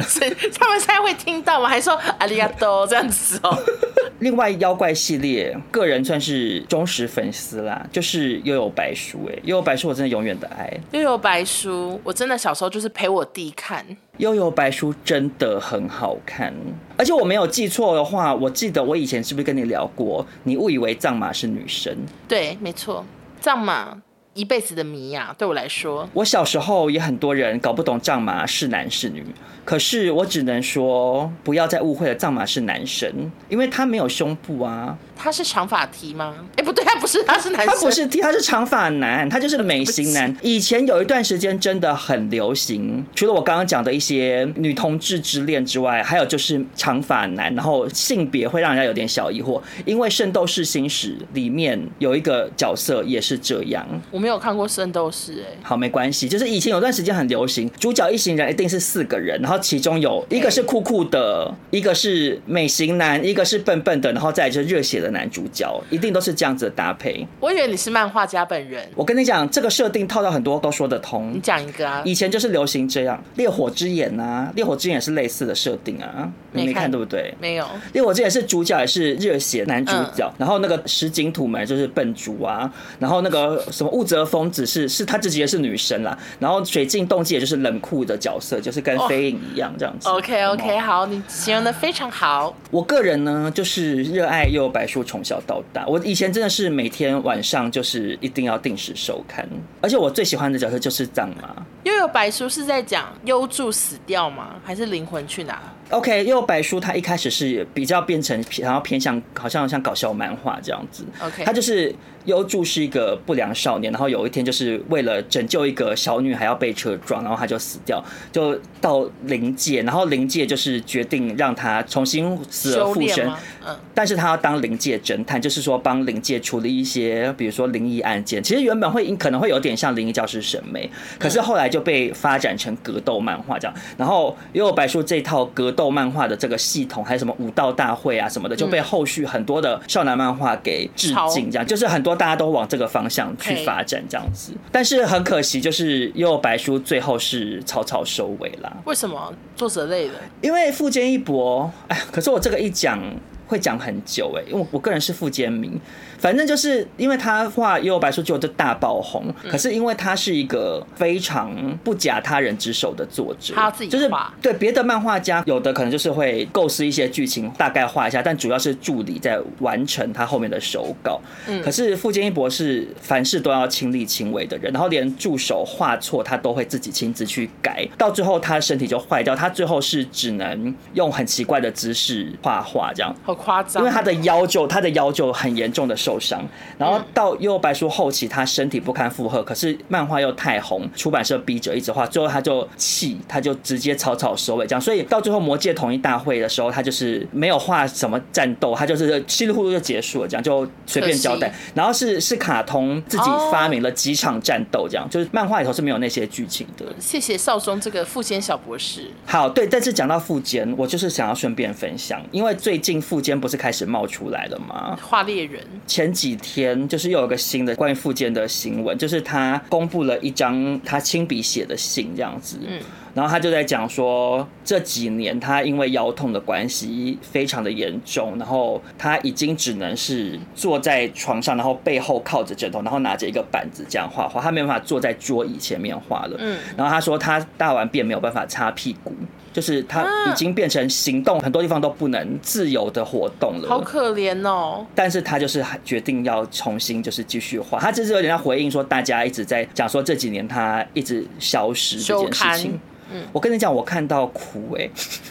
所以他们现在会听到吗？还说阿里亚多这样子哦。
另外妖怪系列，个人算是忠实粉丝啦，就是幽游白书。哎，幽游白书我真的永远的爱。
幽游白书，我真的小时候就是陪我弟看。
幽游白书真的很好看，而且我没有记错的话，我记得我以前是不是跟你聊过？你误以为藏马是女生？
对，没错，藏马。一辈子的谜呀，对我来说，
我小时候也很多人搞不懂藏马是男是女，可是我只能说，不要再误会了，藏马是男生，因为他没有胸部啊。
他是长发 T 吗？哎、欸，不对，他不是，他是男生。
他不是 T，他是长发男，他就是美型男。以前有一段时间真的很流行，除了我刚刚讲的一些女同志之恋之外，还有就是长发男，然后性别会让人家有点小疑惑，因为《圣斗士星矢》里面有一个角色也是这样。
我没有看过《圣斗士》哎。
好，没关系，就是以前有段时间很流行，主角一行人一定是四个人，然后其中有一个是酷酷的，一个是美型男，一个是笨笨的，然后再就是热血的。男主角一定都是这样子的搭配。
我以为你是漫画家本人。
我跟你讲，这个设定套到很多都说得通。
你讲一个啊。
以前就是流行这样，《烈火之眼》啊，《烈火之眼》是类似的设定啊。你没看对不对？
没有。
《烈火之眼》是主角也是热血男主角，嗯、然后那个石井土门就是笨猪啊，然后那个什么雾泽风子是是他自己也是女生啦，然后水镜动机也就是冷酷的角色，就是跟飞影一样这样子。
Oh, OK OK，好，你形容的非常好。
我个人呢，就是热爱幽游白书。从小到大，我以前真的是每天晚上就是一定要定时收看，而且我最喜欢的角色就是藏马。
又有白书是在讲幽助死掉吗？还是灵魂去哪
？OK，又有白书他一开始是比较变成，然后偏向好像像搞笑漫画这样子。OK，他就是幽助是一个不良少年，然后有一天就是为了拯救一个小女孩要被车撞，然后他就死掉，就到灵界，然后灵界就是决定让他重新死而复生。
嗯，
但是他要当灵界侦探，就是说帮灵界处理一些，比如说灵异案件。其实原本会可能会有点像《灵异教师》审美，可是后来就被发展成格斗漫画这样。然后幽游白书这套格斗漫画的这个系统，还有什么武道大会啊什么的，就被后续很多的少男漫画给致敬，这样就是很多大家都往这个方向去发展这样子。但是很可惜，就是幽游白书最后是草草收尾了。
为什么？作者累了？
因为富坚义博，哎，可是我这个一讲会讲很久哎，因为我个人是富坚明。反正就是因为他画《幽游白书》就就大爆红，可是因为他是一个非常不假他人之手的作者，
他自己
就是对别的漫画家有的可能就是会构思一些剧情，大概画一下，但主要是助理在完成他后面的手稿。嗯，可是富坚一博是凡事都要亲力亲为的人，然后连助手画错他都会自己亲自去改，到最后他身体就坏掉，他最后是只能用很奇怪的姿势画画，这样
好夸张，
因为他的腰就他的腰就很严重的受。伤，然后到《幽白书》后期，他身体不堪负荷，可是漫画又太红，出版社逼着一直画，最后他就气，他就直接草草收尾，这样。所以到最后魔界统一大会的时候，他就是没有画什么战斗，他就是稀里糊涂就结束了，这样就随便交代。然后是是卡通自己发明了几场战斗，这样就是漫画里头是没有那些剧情的。
谢谢少中这个富坚小博士。
好，对，但是讲到富坚，我就是想要顺便分享，因为最近富坚不是开始冒出来了吗？
画猎人。
前几天就是又有个新的关于附坚的新闻，就是他公布了一张他亲笔写的信，这样子。嗯，然后他就在讲说，这几年他因为腰痛的关系非常的严重，然后他已经只能是坐在床上，然后背后靠着枕头，然后拿着一个板子这样画画，他没办法坐在桌椅前面画了。嗯，然后他说他大完便没有办法擦屁股。就是他已经变成行动很多地方都不能自由的活动了，
好可怜哦。
但是他就是决定要重新就是继续画，他这是有点要回应说大家一直在讲说这几年他一直消失这件事情。嗯，我跟你讲，我看到哭哎，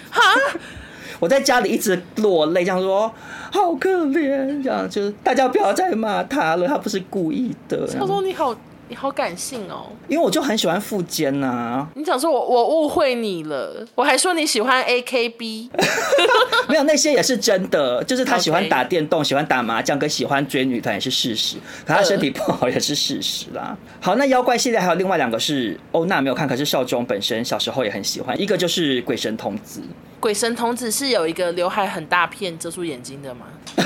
哈，我在家里一直落泪，这样说好可怜，这样就是大家不要再骂他了，他不是故意的。
他说你好。你好感性哦，
因为我就很喜欢富坚呐。
你想说我我误会你了，我还说你喜欢 AKB，
没有那些也是真的，就是他喜欢打电动，喜欢打麻将，跟喜欢追女团也是事实，可他身体不好也是事实啦。好，那妖怪系列还有另外两个是欧娜没有看，可是少中本身小时候也很喜欢，一个就是鬼神童子。
鬼神童子是有一个刘海很大片遮住眼睛的吗？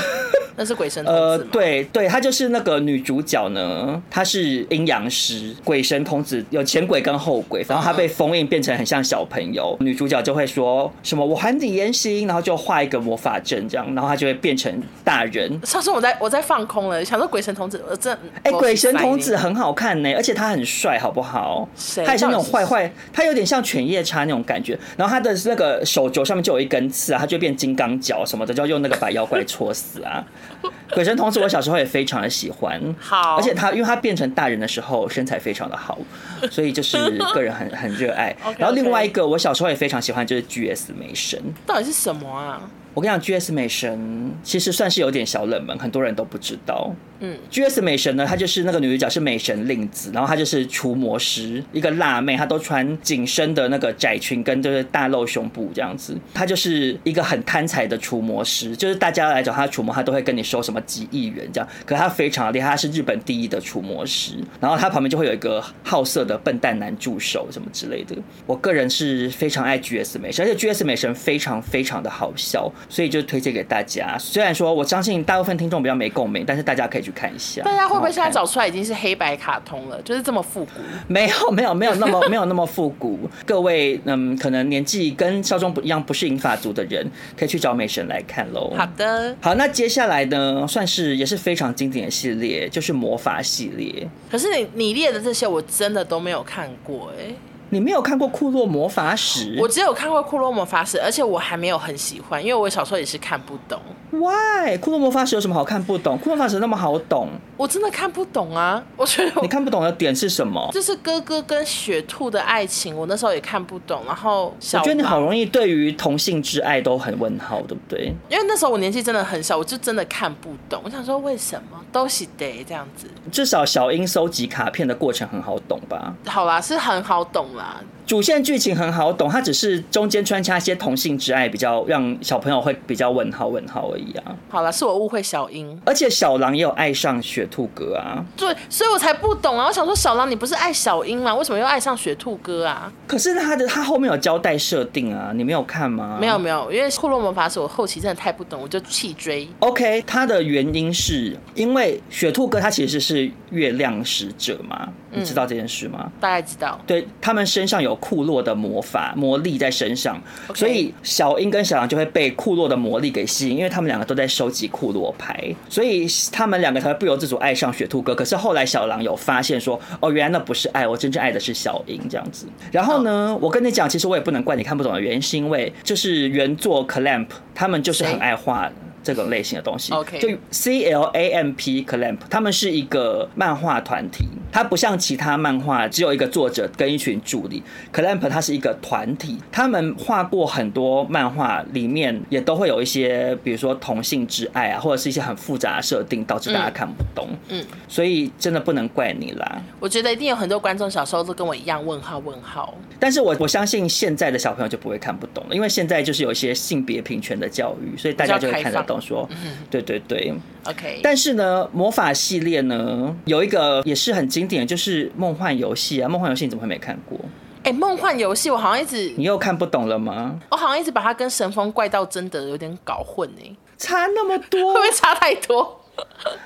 那是鬼神童子？
呃，对对，她就是那个女主角呢，她是阴阳师。鬼神童子有前鬼跟后鬼，然后她被封印变成很像小朋友，女主角就会说什么“我还你原形”，然后就画一个魔法阵这样，然后她就会变成大人。
上次我在我在放空了，想说鬼神童子，我真哎，
鬼神童子很好看呢，而且他很帅，好不好？他也是那种坏坏，他有点像犬夜叉那种感觉。然后他的那个手肘上面就有一根刺啊，他就变金刚脚什么的，就要用那个把妖怪戳死啊。鬼神童子，我小时候也非常的喜欢，
好，
而且他因为他变成大人的时候身材非常的好，所以就是个人很很热爱。然后另外一个我小时候也非常喜欢，就是 GS 美神，
到底是什么啊？
我跟你讲，GS 美神其实算是有点小冷门，很多人都不知道。嗯，GS 美神呢，她就是那个女主角是美神令子，然后她就是除魔师，一个辣妹，她都穿紧身的那个窄裙跟就是大露胸部这样子，她就是一个很贪财的除魔师，就是大家来找她除魔，她都会跟你收什么几亿元这样。可是她非常的厉害，她是日本第一的除魔师，然后她旁边就会有一个好色的笨蛋男助手什么之类的。我个人是非常爱 GS 美神，而且 GS 美神非常非常的好笑，所以就推荐给大家。虽然说我相信大部分听众比较没共鸣，但是大家可以去看一下，大
家会不会现在找出来已经是黑白卡通了？就是这么复古？
没有，没有，没有那么没有那么复古。各位，嗯，可能年纪跟肖中不一样，不是银发族的人，可以去找美神来看喽。
好的，
好，那接下来呢，算是也是非常经典的系列，就是魔法系列。
可是你你列的这些，我真的都没有看过哎、欸。
你没有看过《库洛魔法使》？
我只有看过《库洛魔法使》，而且我还没有很喜欢，因为我小时候也是看不懂。
Why？《库洛魔法使》有什么好看不懂？《库洛魔法使》那么好懂，
我真的看不懂啊！我觉得
你看不懂的点是什么？
就是哥哥跟雪兔的爱情，我那时候也看不懂。然后小，
我觉得你好容易对于同性之爱都很问号，对不对？
因为那时候我年纪真的很小，我就真的看不懂。我想说，为什么都是得这样子？
至少小英收集卡片的过程很好懂吧？
好啦，是很好懂啦。
主线剧情很好懂，它只是中间穿插一些同性之爱，比较让小朋友会比较问号问号而已啊。
好了，是我误会小樱，
而且小狼也有爱上雪兔哥啊。
对，所以我才不懂啊！我想说，小狼你不是爱小樱吗？为什么又爱上雪兔哥啊？
可是他的他后面有交代设定啊，你没有看吗？
没有没有，因为库洛魔法使我后期真的太不懂，我就弃追。
OK，他的原因是因为雪兔哥他其实是月亮使者嘛。你知道这件事吗？
嗯、大概知道。
对，他们身上有库洛的魔法魔力在身上.所以小樱跟小狼就会被库洛的魔力给吸引，因为他们两个都在收集库洛牌，所以他们两个才会不由自主爱上雪兔哥。可是后来小狼有发现说，哦，原来那不是爱，我真正爱的是小樱这样子。然后呢，oh. 我跟你讲，其实我也不能怪你看不懂的原因，是因为就是原作 Clamp 他们就是很爱画。这种类型的东西，Okay. 就 C L A M P Clamp，他们是一个漫画团体，它不像其他漫画只有一个作者跟一群助理，Clamp 它是一个团体，他们画过很多漫画，里面也都会有一些，比如说同性之爱啊，或者是一些很复杂的设定，导致大家看不懂。嗯，所以真的不能怪你啦。
我觉得一定有很多观众小时候都跟我一样问号问号，
但是我我相信现在的小朋友就不会看不懂了，因为现在就是有一些性别平权的教育，所以大家就会看得懂。说，对对对
，OK。
但是呢，魔法系列呢，有一个也是很经典，就是梦幻游戏啊。梦幻游戏你怎么会没看过？
哎、欸，梦幻游戏我好像一直，
你又看不懂了吗？
我好像一直把它跟神风怪盗真的有点搞混呢。
差那么多，
会不会差太多？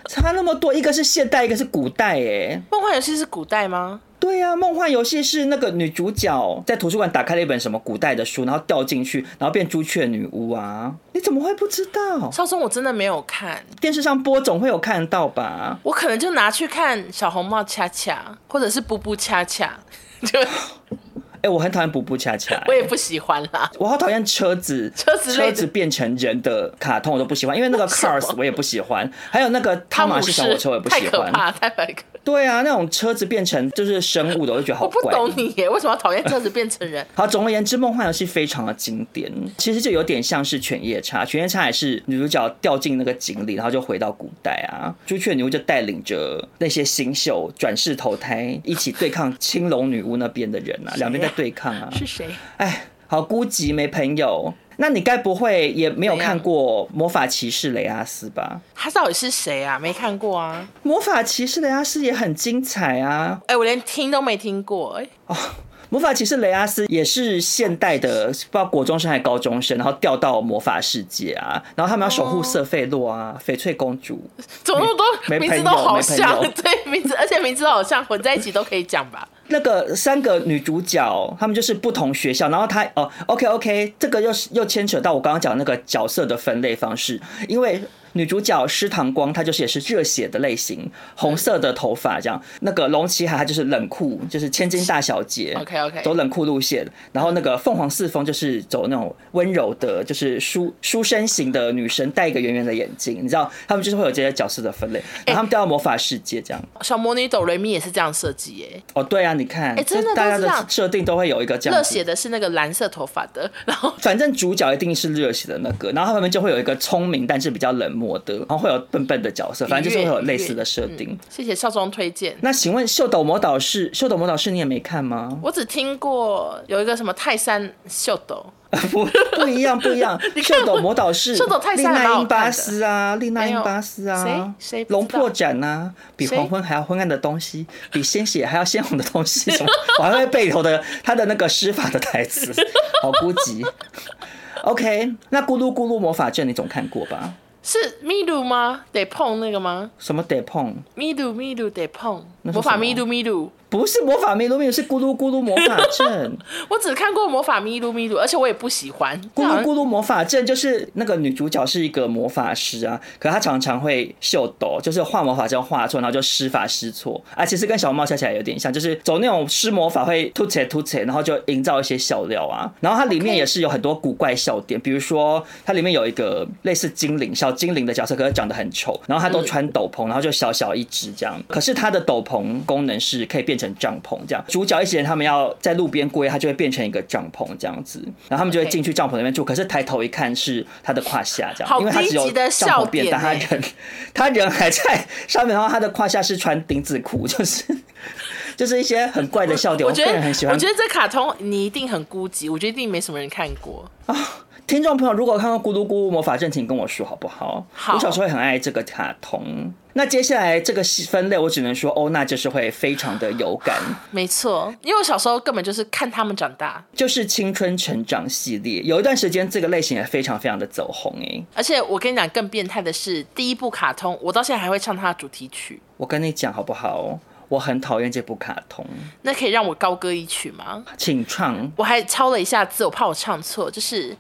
差那么多，一个是现代，一个是古代，哎，
梦幻游戏是古代吗？
对呀、啊，梦幻游戏是那个女主角在图书馆打开了一本什么古代的书，然后掉进去，然后变朱雀女巫啊！你怎么会不知道？
少松我真的没有看，
电视上播总会有看到吧？
我可能就拿去看小红帽恰恰，或者是布布恰恰，就。
哎、欸，我很讨厌布布恰恰，
我也不喜欢啦。
我好讨厌车子，车子车子变成人的卡通我都不喜欢，因为那个 Cars 我也不喜欢，还有那个汤马士小火车我也不喜欢，太可怕，太可对啊，那种车子变成就是生物的，我就觉得好怪。
我不懂你耶，为什么要讨厌车子变成人？
好，总而言之，梦幻游戏非常的经典，其实就有点像是犬夜叉，犬夜叉也是女主角掉进那个井里，然后就回到古代啊，朱雀女巫就带领着那些新秀转世投胎，一起对抗青龙女巫那边的人啊，两边在对抗啊。
是谁？
哎，好孤寂，没朋友。那你该不会也没有看过《魔法骑士雷阿斯》吧？
他到底是谁啊？没看过啊。
《魔法骑士雷阿斯》也很精彩啊！
哎、欸，我连听都没听过哎、欸。哦，《
魔法骑士雷阿斯》也是现代的，不知道国中生还是高中生，然后掉到魔法世界啊，然后他们要守护瑟费洛啊、翡翠公主，
怎么那么多名字都好像？对，名字而且名字都好像，混在一起都可以讲吧。
那个三个女主角，她们就是不同学校，然后她哦，OK OK，这个又是又牵扯到我刚刚讲那个角色的分类方式，因为。女主角施唐光，她就是也是热血的类型，红色的头发这样。那个龙崎海，她就是冷酷，就是千金大小姐
，OK OK，
走冷酷路线。然后那个凤凰四风就是走那种温柔的，就是书书生型的女生，戴一个圆圆的眼镜。你知道，他们就是会有这些角色的分类。然后他们掉到魔法世界这样。欸、
小魔女哆瑞咪也是这样设计耶。
哦，对啊，你看，哎、欸，
真的
大家的设定都会有一个这样。
热血的是那个蓝色头发的，然 后
反正主角一定是热血的那个，然后他们就会有一个聪明但是比较冷漠的，然后会有。笨笨的角色，反正就是会有类似的设定。
嗯、谢谢少宗推荐。
那请问《秀斗魔导士》《秀斗魔导士》你也没看吗？
我只听过有一个什么泰山秀斗，
不不一样不一样。秀斗魔导士，
秀斗泰山
丽娜英巴斯啊，丽娜英巴斯啊，
谁谁？
龙破斩啊，比黄昏还要昏暗的东西，比鲜血还要鲜红的东西，什么？我还会背头的他的那个施法的台词，好孤寂。OK，那咕噜咕噜魔法阵你总看过吧？
是咪噜吗？得碰那个吗？
什么得碰？
咪噜咪噜得碰，魔法咪噜咪噜。
不是魔法咪噜咪噜，是咕噜咕噜魔法阵。
我只看过魔法咪噜咪噜，而且我也不喜欢。
咕噜咕噜魔法阵就是那个女主角是一个魔法师啊，可她常常会秀抖，就是画魔法阵画错，然后就施法施错啊。其实跟小红帽笑起来有点像，就是走那种施魔法会突切突切，然后就营造一些笑料啊。然后它里面也是有很多古怪笑点，比如说它里面有一个类似精灵小精灵的角色，可是长得很丑，然后他都穿斗篷，然后就小小一只这样。可是他的斗篷功能是可以变成。成帐篷这样，主角一些人他们要在路边过夜，他就会变成一个帐篷这样子，然后他们就会进去帐篷里面住。可是抬头一看是他的胯下这样，因为他只有帐篷变，但他人 他人还在上面，然后他的胯下是穿丁字裤，就是就是一些很怪的笑点。我个人很喜欢。
我觉得这卡通你一定很孤寂，我觉得一定没什么人看过
啊。听众朋友，如果看过《咕噜咕噜魔法阵》，请跟我说好不好？
好。
我小时候也很爱这个卡通。那接下来这个分类，我只能说欧娜就是会非常的有感。
没错，因为我小时候根本就是看他们长大，
就是青春成长系列。有一段时间，这个类型也非常非常的走红哎。
而且我跟你讲，更变态的是，第一部卡通，我到现在还会唱它的主题曲。
我跟你讲好不好？我很讨厌这部卡通。
那可以让我高歌一曲吗？
请唱。
我还抄了一下字，我怕我唱错，就是。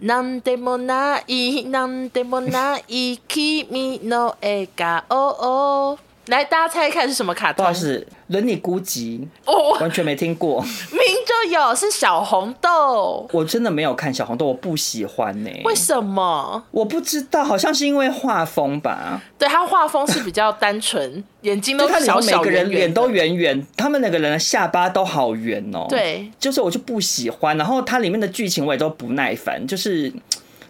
なんでもない、なんでもない、君の笑顔を。来，大家猜一看是什么卡通？
不好意思，伦理孤寂哦，完全没听过。
明就有，是小红豆。
我真的没有看小红豆，我不喜欢呢。
为什么？
我不知道，好像是因为画风吧。
对，他画风是比较单纯，眼睛都小小圆圆，
每个人脸都圆圆，他们那个人的下巴都好圆哦。
对，
就是我就不喜欢。然后它里面的剧情我也都不耐烦，就是。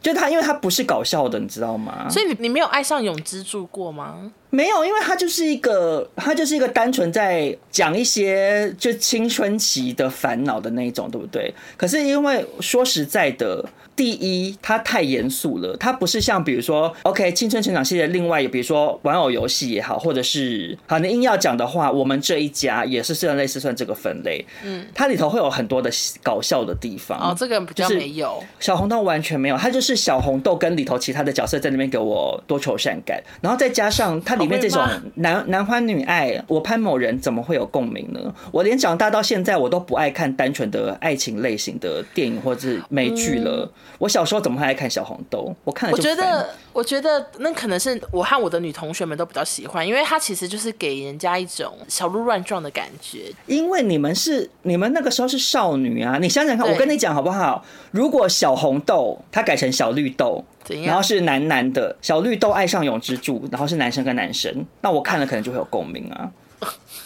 就他，因为他不是搞笑的，你知道吗？
所以你你没有爱上永之助过吗？
没有，因为他就是一个，他就是一个单纯在讲一些就青春期的烦恼的那一种，对不对？可是因为说实在的。第一，它太严肃了，它不是像比如说，OK，青春成长系列，另外比如说玩偶游戏也好，或者是好，你硬要讲的话，我们这一家也是算类似算这个分类，嗯，它里头会有很多的搞笑的地方。
哦，这个比较没有，
小红豆完全没有，它就是小红豆跟里头其他的角色在那边给我多愁善感，然后再加上它里面这种男男欢女爱，我潘某人怎么会有共鸣呢？我连长大到现在我都不爱看单纯的爱情类型的电影或者是美剧了。嗯我小时候怎么会爱看小红豆？我看了就。我觉
得，我觉得那可能是我和我的女同学们都比较喜欢，因为它其实就是给人家一种小鹿乱撞的感觉。
因为你们是你们那个时候是少女啊，你想想看，我跟你讲好不好？如果小红豆它改成小绿豆，然后是男男的，小绿豆爱上永之助，然后是男生跟男生，那我看了可能就会有共鸣啊。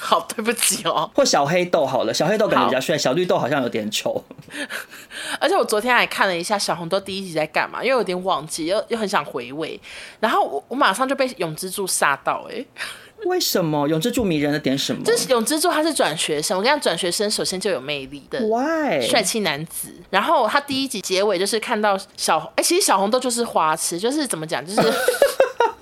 好，对不起哦。
或小黑豆好了，小黑豆感觉比较帅，小绿豆好像有点丑。
而且我昨天还看了一下小红豆第一集在干嘛，因为有点忘记，又又很想回味。然后我我马上就被永之助吓到，哎，
为什么永之助迷人的点什么？
就是永之助他是转学生，我跟你讲，转学生首先就有魅力的
，Why？
帅气男子。然后他第一集结尾就是看到小，哎，其实小红豆就是花痴，就是怎么讲，就是。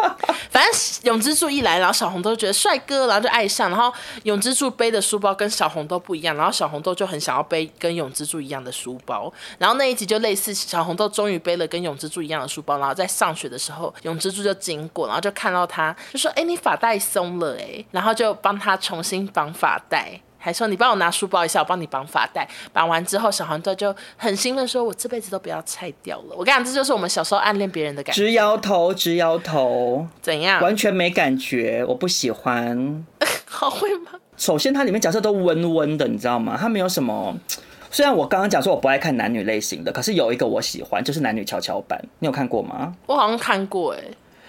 反正永之助一来，然后小红豆就觉得帅哥，然后就爱上。然后永之助背的书包跟小红豆不一样，然后小红豆就很想要背跟永之助一样的书包。然后那一集就类似小红豆终于背了跟永之助一样的书包，然后在上学的时候，永之助就经过，然后就看到他，就说：“哎，你发带松了哎。”然后就帮他重新绑发带。还说你帮我拿书包一下，我帮你绑发带。绑完之后，小黄豆就很兴奋说：“我这辈子都不要拆掉了。”我跟你讲，这就是我们小时候暗恋别人的感觉。
直摇头，直摇头。
怎样？
完全没感觉，我不喜欢。
好会吗？
首先，它里面角色都温温的，你知道吗？它没有什么。虽然我刚刚讲说我不爱看男女类型的，可是有一个我喜欢，就是男女跷跷板。你有看过吗？
我好像看过，哎。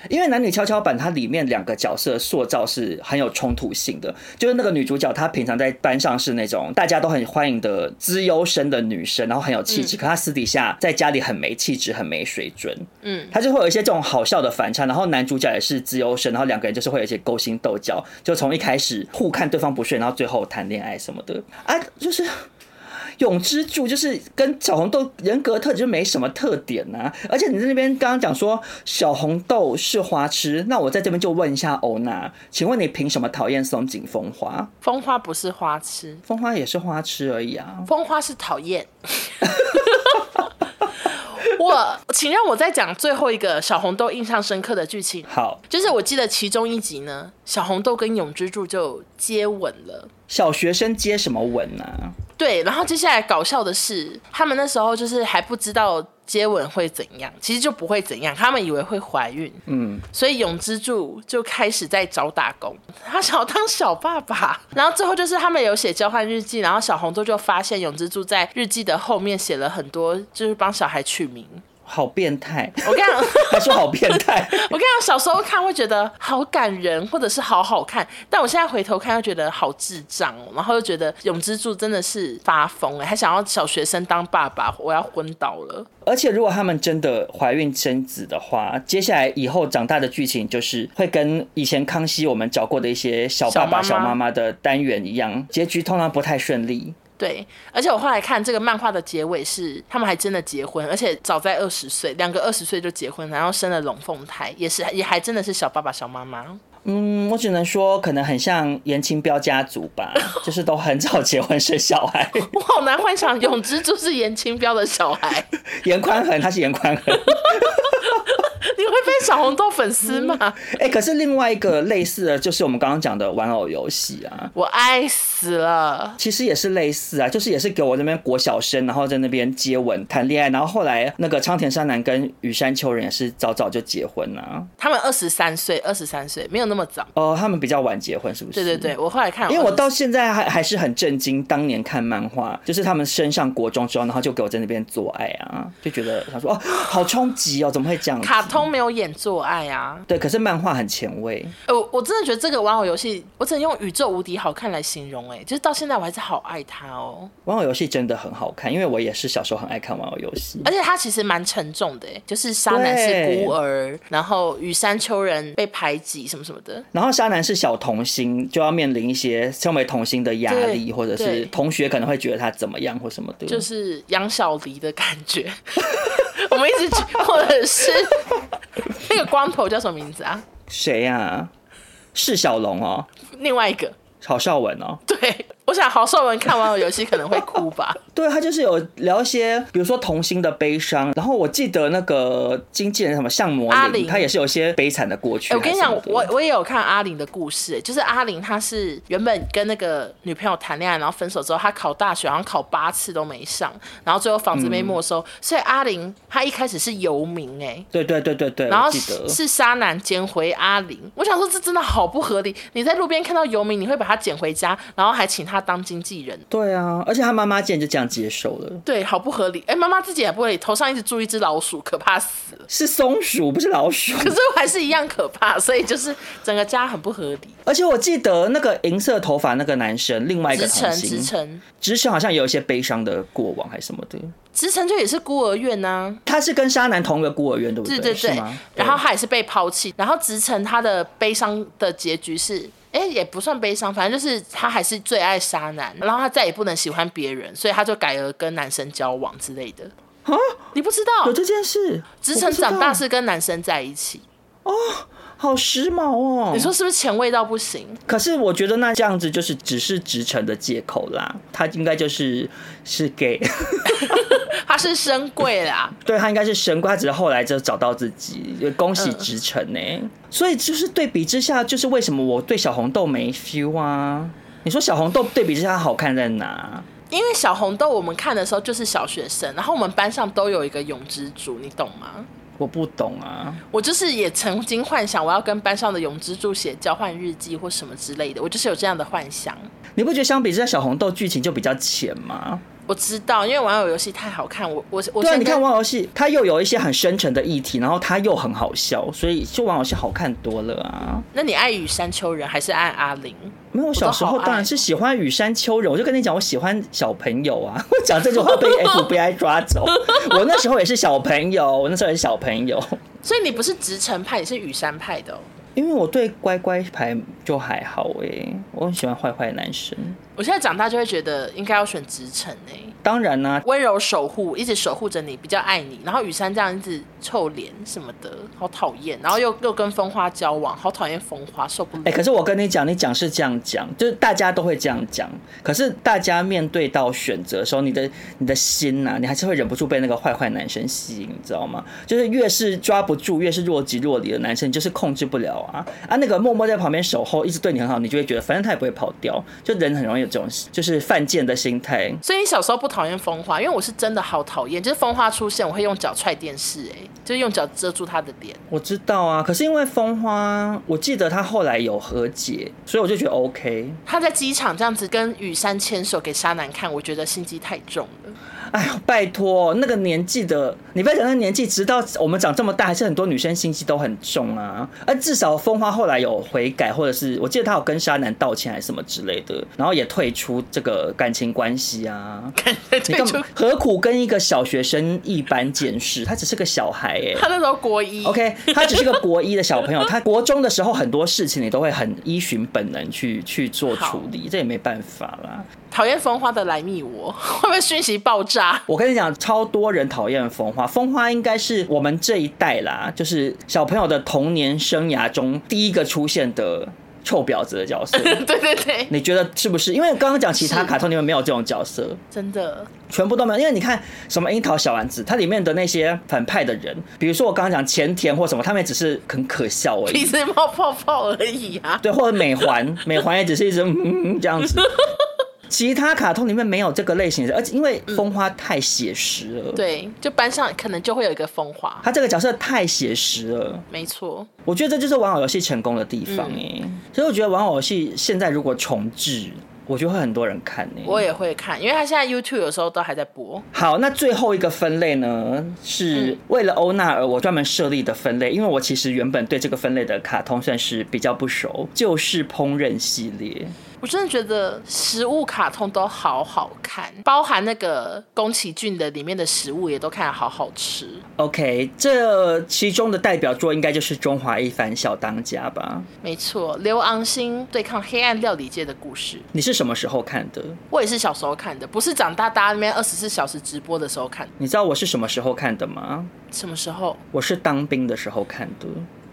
因为男女跷跷板，它里面两个角色塑造是很有冲突性的。就是那个女主角，她平常在班上是那种大家都很欢迎的资优生的女生，然后很有气质。可她私底下在家里很没气质，很没水准。嗯，她就会有一些这种好笑的反差。然后男主角也是资优生，然后两个人就是会有一些勾心斗角，就从一开始互看对方不顺，然后最后谈恋爱什么的啊，就是。永之助就是跟小红豆人格特质就没什么特点呐、啊，而且你在那边刚刚讲说小红豆是花痴，那我在这边就问一下欧娜，请问你凭什么讨厌松井风花？
风花不是花痴，
风花也是花痴而已啊。
风花是讨厌。我，请让我再讲最后一个小红豆印象深刻的剧情。
好，
就是我记得其中一集呢，小红豆跟永之助就接吻了。
小学生接什么吻呢、啊？
对，然后接下来搞笑的是，他们那时候就是还不知道接吻会怎样，其实就不会怎样，他们以为会怀孕，嗯，所以永之助就开始在找打工，他想要当小爸爸，然后最后就是他们有写交换日记，然后小红豆就发现永之助在日记的后面写了很多，就是帮小孩取名。
好变态！
我跟你讲，
他说好变态。
我跟你讲，小时候看会觉得好感人，或者是好好看，但我现在回头看又觉得好智障，然后又觉得永之助真的是发疯哎，还想要小学生当爸爸，我要昏倒了。
而且如果他们真的怀孕生子的话，接下来以后长大的剧情就是会跟以前康熙我们找过的一些小爸爸、小妈妈的单元一样，结局通常不太顺利。
对，而且我后来看这个漫画的结尾是，他们还真的结婚，而且早在二十岁，两个二十岁就结婚，然后生了龙凤胎，也是也还真的是小爸爸、小妈妈。
嗯，我只能说可能很像严清标家族吧，就是都很早结婚生小孩。
我好难幻想永之就是严清标的小孩，
严宽恒他是严宽恒。
你会被小红豆粉丝吗？哎、
嗯欸，可是另外一个类似的就是我们刚刚讲的玩偶游戏啊，
我爱死了。
其实也是类似啊，就是也是给我那边国小生，然后在那边接吻谈恋爱，然后后来那个仓田山南跟羽山秋人也是早早就结婚了、啊。
他们二十三岁，二十三岁没有那么早
哦，他们比较晚结婚，是不是？
对对对，我后来看，
因为我到现在还还是很震惊，当年看漫画，就是他们升上国中之后，然后就给我在那边做爱啊，就觉得他说哦，好冲击哦，怎么会这样？
卡通没有演做爱啊，
对，可是漫画很前卫。
我、呃、我真的觉得这个玩偶游戏，我只能用宇宙无敌好看来形容。哎，就是到现在我还是好爱它哦。
玩偶游戏真的很好看，因为我也是小时候很爱看玩偶游戏。
而且它其实蛮沉重的，哎，就是沙男是孤儿，然后羽山秋人被排挤什么什么的。
然后渣男是小童星，就要面临一些身为童星的压力，或者是同学可能会觉得他怎么样或什么的，
就是杨小黎的感觉。我们一直，或者是那个光头叫什么名字啊？
谁呀、啊？释小龙哦。
另外一个。
郝邵文哦。
对。我想郝邵文看完我游戏可能会哭吧。
对，他就是有聊一些，比如说童星的悲伤。然后我记得那个经纪人什么向魔灵，他也是有些悲惨的过去。
我跟你讲，我我也有看阿玲的故事，就是阿玲她是原本跟那个女朋友谈恋爱，然后分手之后，她考大学好像考八次都没上，然后最后房子被没收。嗯、所以阿玲她一开始是游民哎。
对对对对对。
然后是沙男捡回阿玲。我想说这真的好不合理。你在路边看到游民，你会把他捡回家，然后还请他当经纪人。
对啊，而且他妈妈竟然就这样接受了。
对，好不合理。哎，妈妈自己也不会，头上一直住一只老鼠，可怕死了。
是松鼠，不是老鼠。
可是还是一样可怕，所以就是整个家很不合理。
而且我记得那个银色头发那个男生，另外一个童星，
直城，
直城好像也有一些悲伤的过往，还是什么的。
直城就也是孤儿院呢、啊，
他是跟沙男同一个孤儿院，对不对？对对对。
然后他也是被抛弃，然后直城他的悲伤的结局是。哎，也不算悲伤，反正就是他还是最爱渣男，然后他再也不能喜欢别人，所以他就改而跟男生交往之类的。啊，你不知道
有这件事？
直成长大是跟男生在一起。
哦，好时髦哦！
你说是不是前卫到不行？
可是我觉得那这样子就是只是直城的借口啦，他应该就是是 gay。
他是深贵啦，
对，他应该是深柜，他只是后来就找到自己，恭喜直城呢。嗯、所以就是对比之下，就是为什么我对小红豆没 feel 啊？你说小红豆对比之下好看在哪？
因为小红豆我们看的时候就是小学生，然后我们班上都有一个永之主，你懂吗？
我不懂啊，
我就是也曾经幻想我要跟班上的永之助写交换日记或什么之类的，我就是有这样的幻想。
你不觉得相比之下小红豆剧情就比较浅吗？
我知道，因为玩偶游戏太好看，我我我
对，你看玩偶游戏，它又有一些很深沉的议题，然后它又很好笑，所以就玩偶游戏好看多了啊。
那你爱羽山丘人还是爱阿玲？
没有，我小时候当然是喜欢羽山丘人。我就跟你讲，我喜欢小朋友啊。我讲这句话被 FBI 抓走。我那时候也是小朋友，我那时候也是小朋友。
所以你不是直城派，你是羽山派的哦。
因为我对乖乖牌就还好哎，我很喜欢坏坏男生。
我现在长大就会觉得应该要选直城哎。
当然啦、啊，
温柔守护，一直守护着你，比较爱你。然后雨山这样一直臭脸什么的，好讨厌。然后又又跟风花交往，好讨厌风花，受不了。哎、
欸，可是我跟你讲，你讲是这样讲，就是大家都会这样讲。可是大家面对到选择的时候，你的你的心呐、啊，你还是会忍不住被那个坏坏男生吸引，你知道吗？就是越是抓不住，越是若即若离的男生，你就是控制不了啊啊！那个默默在旁边守候，一直对你很好，你就会觉得反正他也不会跑掉。就人很容易有这种就是犯贱的心态。
所以你小时候不讨厌风花，因为我是真的好讨厌，就是风花出现，我会用脚踹电视、欸，哎，就是用脚遮住他的脸。
我知道啊，可是因为风花，我记得他后来有和解，所以我就觉得 OK。
他在机场这样子跟雨山牵手给沙男看，我觉得心机太重了。
哎呦，拜托，那个年纪的你不要讲那年纪，直到我们长这么大，还是很多女生心机都很重啊。而至少风花后来有悔改，或者是我记得她有跟沙男道歉还是什么之类的，然后也退出这个感情关系啊。
退出，
何苦跟一个小学生一般见识？他只是个小孩哎、欸，
他那时候国一，
OK，他只是个国一的小朋友。他国中的时候很多事情你都会很依循本能去去做处理，这也没办法啦。
讨厌风花的来密我，会不会讯息爆炸？
我跟你讲，超多人讨厌风花。风花应该是我们这一代啦，就是小朋友的童年生涯中第一个出现的臭婊子的角色。
对对对，
你觉得是不是？因为刚刚讲其他卡通里面没有这种角色，
真的
全部都没有。因为你看什么樱桃小丸子，它里面的那些反派的人，比如说我刚刚讲前田或什么，他们也只是很可笑而已，
鼻子冒泡泡而已啊。
对，或者美环，美环也只是一直嗯这样子。其他卡通里面没有这个类型的，而且因为风花太写实了，
嗯，对，就班上可能就会有一个风花，
他这个角色太写实了，
没错，
我觉得这就是玩偶游戏成功的地方哎，嗯，所以我觉得玩偶游戏现在如果重置，我觉得会很多人看呢，
我也会看，因为他现在 YouTube 有时候都还在播。
好，那最后一个分类呢，是为了欧娜而我专门设立的分类，因为我其实原本对这个分类的卡通算是比较不熟，就是烹饪系列。
我真的觉得食物卡通都好好看，包含那个宫崎骏的里面的食物也都看得好好吃。
OK，这其中的代表作应该就是中华一番小当家吧？
没错，刘昂星对抗黑暗料理界的故事。
你是什么时候看的？
我也是小时候看的，不是长大大家那边二十四小时直播的时候看。
你知道我是什么时候看的吗？
什么时候？
我是当兵的时候看的。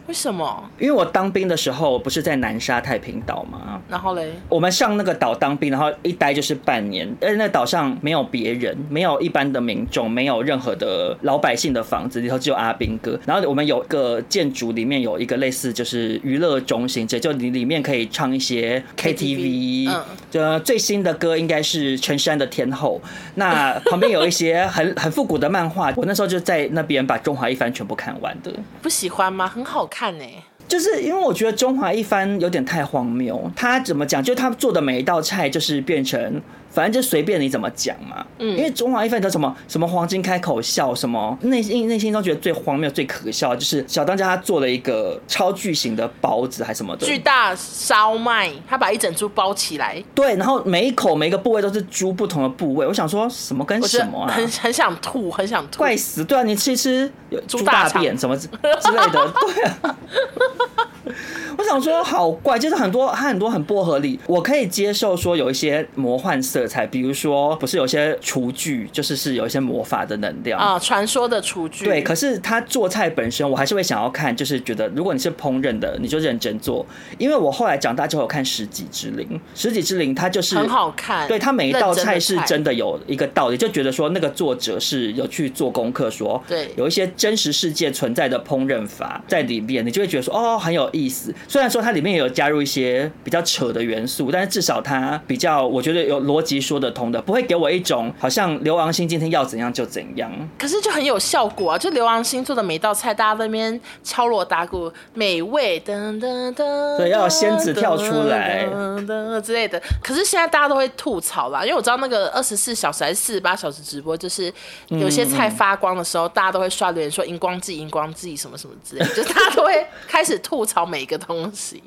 为什么？
因为我当兵的时候不是在南沙太平岛吗？
然后嘞，
我们上那个岛当兵，然后一待就是半年，而且那岛上没有别人，没有一般的民众，没有任何的老百姓的房子，里头只有阿兵哥。然后我们有个建筑里面有一个类似就是娱乐中心，这就你里面可以唱一些 KTV，嗯，就最新的歌应该是陈山的《天后》。那旁边有一些很 很复古的漫画，我那时候就在那边把《中华一番》全部看完的。
不喜欢吗？很好看。看呢，
就是因为我觉得中华一番有点太荒谬。他怎么讲？就他做的每一道菜，就是变成。反正就随便你怎么讲嘛，嗯，因为中华一番叫什么什么黄金开口笑，什么内心内心中觉得最荒谬、最可笑，就是小当家他做了一个超巨型的包子还是什么的。
巨大烧麦，他把一整猪包起来，
对，然后每一口每一个部位都是猪不同的部位，我想说什么跟什么啊，
很很想吐，很想吐，
怪死，对啊，你吃一吃猪大便什么之类的，对啊。我想说好怪，就是很多它很多很不合理。我可以接受说有一些魔幻色彩，比如说不是有些厨具，就是是有一些魔法的能量
啊，传说的厨具。
对，可是他做菜本身，我还是会想要看，就是觉得如果你是烹饪的，你就认真做。因为我后来长大之后有看《食戟之灵》，《食戟之灵》它就是
很好看，
对，它每一道菜是真的有一个道理，就觉得说那个作者是有去做功课，说对，有一些真实世界存在的烹饪法在里面，你就会觉得说哦很有意思。虽然说它里面也有加入一些比较扯的元素，但是至少它比较，我觉得有逻辑说得通的，不会给我一种好像刘昂星今天要怎样就怎样。
可是就很有效果啊！就刘昂星做的每一道菜，大家在那边敲锣打鼓，美味噔噔噔，
对，要有仙子跳出来
噔噔之类的。可是现在大家都会吐槽啦，因为我知道那个二十四小时还是四十八小时直播，就是有些菜发光的时候，大家都会刷留言说荧光剂、荧光剂什么什么之类的，就是大家都会开始吐槽每一个东西。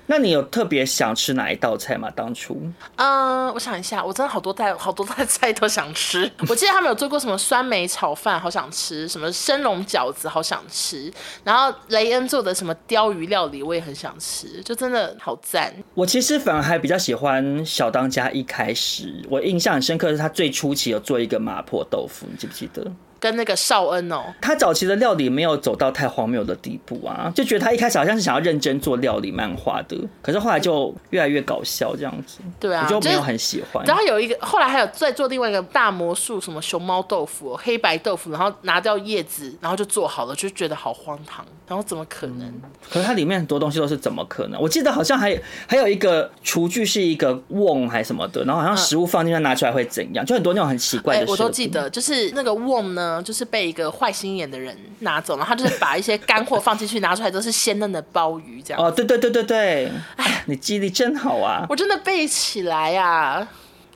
那你有特别想吃哪一道菜吗？当初？
嗯，我想一下，我真的好多道好多道菜都想吃。我记得他们有做过什么酸梅炒饭，好想吃；什么生龙饺子，好想吃。然后雷恩做的什么鲷鱼料理，我也很想吃，就真的好赞。
我其实反而还比较喜欢小当家一开始，我印象很深刻的是他最初期有做一个麻婆豆腐，你记不记得？
跟那个绍恩哦，
他早期的料理没有走到太荒谬的地步啊，就觉得他一开始好像是想要认真做料理漫画的，可是后来就越来越搞笑这样子。
对啊，
我就没有很喜欢。
然后有一个后来还有再做另外一个大魔术，什么熊猫豆腐、黑白豆腐，然后拿掉叶子，然后就做好了，就觉得好荒唐。然后怎么可能？嗯、
可是它里面很多东西都是怎么可能？我记得好像还还有一个厨具是一个瓮还是什么的，然后好像食物放进去拿出来会怎样？就很多那种很奇怪的、欸。
我都记得，就是那个瓮呢。就是被一个坏心眼的人拿走了，他就是把一些干货放进去，拿出来都是鲜嫩的鲍鱼，这样。
哦，对对对对对，哎，你记忆力真好啊！
我真的背起来啊。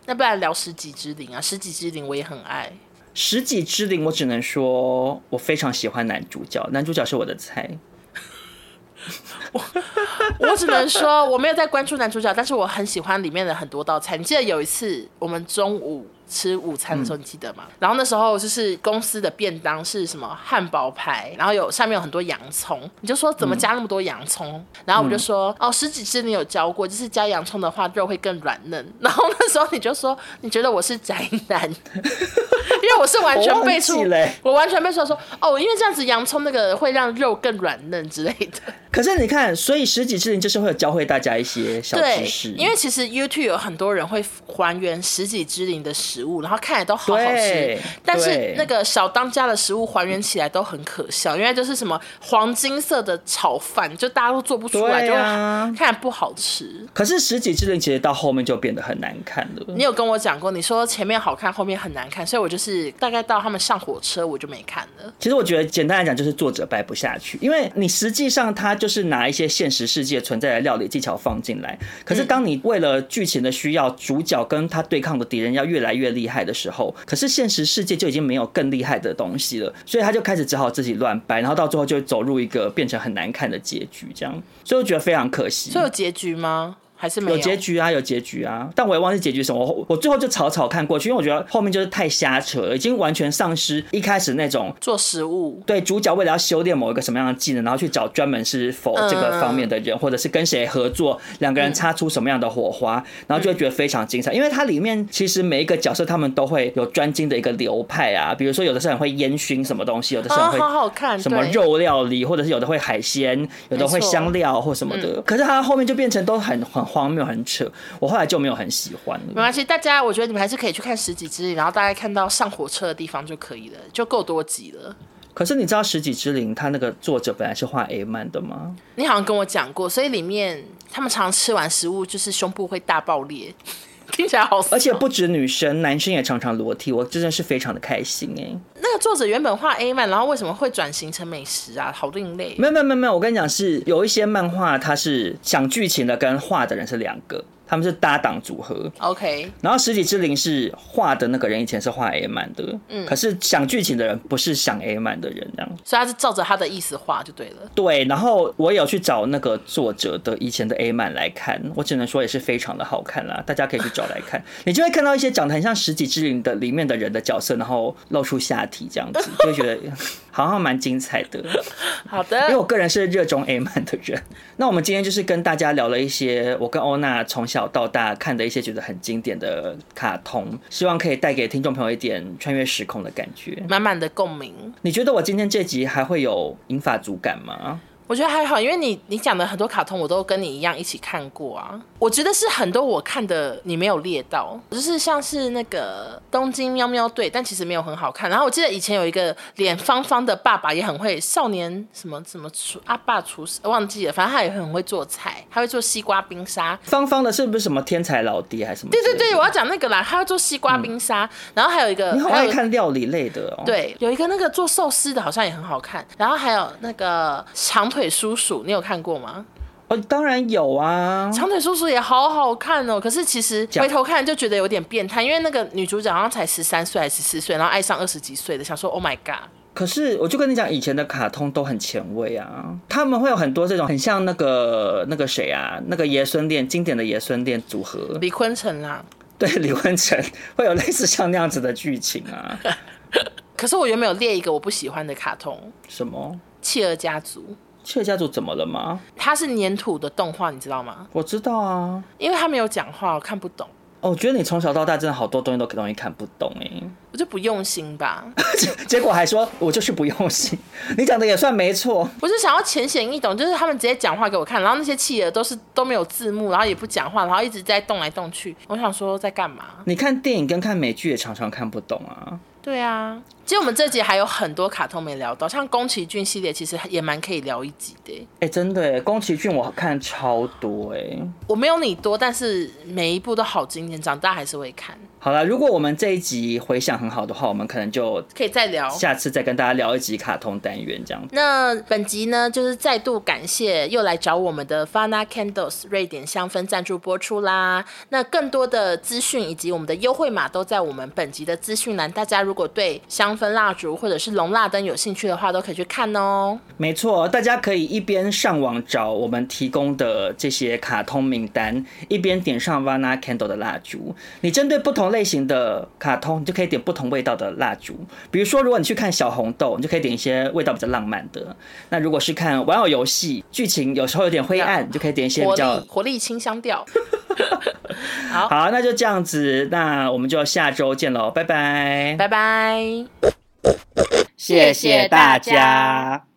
那不然聊十几之灵啊，十几之灵我也很爱。
十几之灵，我只能说我非常喜欢男主角，男主角是我的菜。
我我只能说我没有在关注男主角，但是我很喜欢里面的很多道菜。你记得有一次我们中午。吃午餐的时候，你记得吗？嗯、然后那时候就是公司的便当是什么汉堡排，然后有上面有很多洋葱，你就说怎么加那么多洋葱？嗯、然后我就说、嗯、哦，十几只你有教过，就是加洋葱的话肉会更软嫩。然后那时候你就说你觉得我是宅男，因为我是完全背出，我，我完全背出来说哦，因为这样子洋葱那个会让肉更软嫩之类的。
可是你看，所以食戟之灵就是会有教会大家一些小知识，
因为其实 YouTube 有很多人会还原十几只灵的食物，然后看起来都好好吃，但是那个小当家的食物还原起来都很可笑，因为就是什么黄金色的炒饭，就大家都做不出来，啊、就看起来不好吃。
可是十几之灵其实到后面就变得很难看了。
你有跟我讲过，你说前面好看，后面很难看，所以我就是大概到他们上火车我就没看了。
其实我觉得简单来讲就是作者掰不下去，因为你实际上他就是拿一些现实世界存在的料理技巧放进来，可是当你为了剧情的需要，主角跟他对抗的敌人要越来越越厉害的时候，可是现实世界就已经没有更厉害的东西了，所以他就开始只好自己乱掰，然后到最后就走入一个变成很难看的结局，这样，所以我觉得非常可惜。
所以有结局吗？还是没有，
有结局啊，有结局啊，但我也忘记结局什么。我我最后就草草看过去，因为我觉得后面就是太瞎扯了，已经完全丧失一开始那种
做食物。
对，主角为了要修炼某一个什么样的技能，然后去找专门是否这个方面的人，嗯、或者是跟谁合作，两个人擦出什么样的火花，嗯、然后就会觉得非常精彩。因为它里面其实每一个角色他们都会有专精的一个流派啊，比如说有的是很会烟熏什么东西，有的是很会
好好看
什么肉料理，或者是有的会海鲜，有的会香料或什么的。嗯、可是它后面就变成都很很荒谬，很扯。我后来就没有很喜欢了。
没关系，大家我觉得你们还是可以去看《十几之灵》，然后大概看到上火车的地方就可以了，就够多集了。
可是你知道《十几之灵》它那个作者本来是画 A 漫的吗？
你好像跟我讲过，所以里面他们常常吃完食物就是胸部会大爆裂，听起来好。
而且不止女生，男生也常常裸体，我真的是非常的开心哎。
那个作者原本画 A 漫，然后为什么会转型成美食啊？好另类。
没有没有没有没有，我跟你讲是有一些漫画，它是想剧情的，跟画的人是两个。他们是搭档组合
，OK。
然后十几之灵是画的那个人以前是画 A 漫的，嗯，可是想剧情的人不是想 A 漫的人，这样，
所以他是照着他的意思画就对了。
对，然后我也有去找那个作者的以前的 A 漫来看，我只能说也是非常的好看啦，大家可以去找来看，你就会看到一些长得很像十几之灵的里面的人的角色，然后露出下体这样子，就会觉得 好像蛮精彩的。
好的，
因为我个人是热衷 A 漫的人。那我们今天就是跟大家聊了一些我跟欧娜从小到大看的一些觉得很经典的卡通，希望可以带给听众朋友一点穿越时空的感觉，
满满的共鸣。
你觉得我今天这集还会有银发族感吗？
我觉得还好，因为你你讲的很多卡通我都跟你一样一起看过啊。我觉得是很多我看的你没有列到，就是像是那个东京喵喵队，但其实没有很好看。然后我记得以前有一个脸方方的爸爸也很会，少年什么什么厨阿爸厨师忘记了，反正他也很会做菜，他会做西瓜冰沙。
方方的是不是什么天才老爹还是什么？
对对对，我要讲那个啦，他会做西瓜冰沙。嗯、然后还有一个
你好爱看料理类的哦。
对，有一个那个做寿司的，好像也很好看。然后还有那个长腿叔叔，你有看过吗？
哦，当然有啊，
长腿叔叔也好好看哦。可是其实回头看就觉得有点变态，因为那个女主角好像才十三岁还是十四岁，然后爱上二十几岁的，想说 Oh my god。
可是我就跟你讲，以前的卡通都很前卫啊，他们会有很多这种很像那个那个谁啊，那个爷孙恋经典的爷孙恋组合，
李坤城啦，
对，李坤城会有类似像那样子的剧情啊。
可是我原本有列一个我不喜欢的卡通，
什么？
企鹅家族。
企鹅家族怎么了吗？
它是粘土的动画，你知道吗？
我知道啊，
因为他没有讲话，我看不懂。
哦，我觉得你从小到大真的好多东西都容易看不懂哎。
我就不用心吧，
结果还说我就是不用心。你讲的也算没错。
我是想要浅显易懂，就是他们直接讲话给我看，然后那些企鹅都是都没有字幕，然后也不讲话，然后一直在动来动去。我想说在干嘛？
你看电影跟看美剧也常常看不懂啊。
对啊，其实我们这集还有很多卡通没聊到，像宫崎骏系列，其实也蛮可以聊一集的。
哎、欸，真的，宫崎骏我看超多哎，
我没有你多，但是每一部都好经典，长大还是会看。
好了，如果我们这一集回想很好的话，我们可能就
可以再聊，
下次再跟大家聊一集卡通单元这样。
那本集呢，就是再度感谢又来找我们的 Fana Candles 瑞典香氛赞助播出啦。那更多的资讯以及我们的优惠码都在我们本集的资讯栏，大家如果对香氛蜡烛或者是龙蜡灯有兴趣的话，都可以去看哦。
没错，大家可以一边上网找我们提供的这些卡通名单，一边点上 Fana Candle 的蜡烛。你针对不同类型的卡通，你就可以点不同味道的蜡烛。比如说，如果你去看小红豆，你就可以点一些味道比较浪漫的。那如果是看玩偶游戏，剧情有时候有点灰暗，你就可以点一些比较
活力清香调。好，
好，那就这样子，那我们就下周见喽，拜拜，
拜拜，
谢谢大家。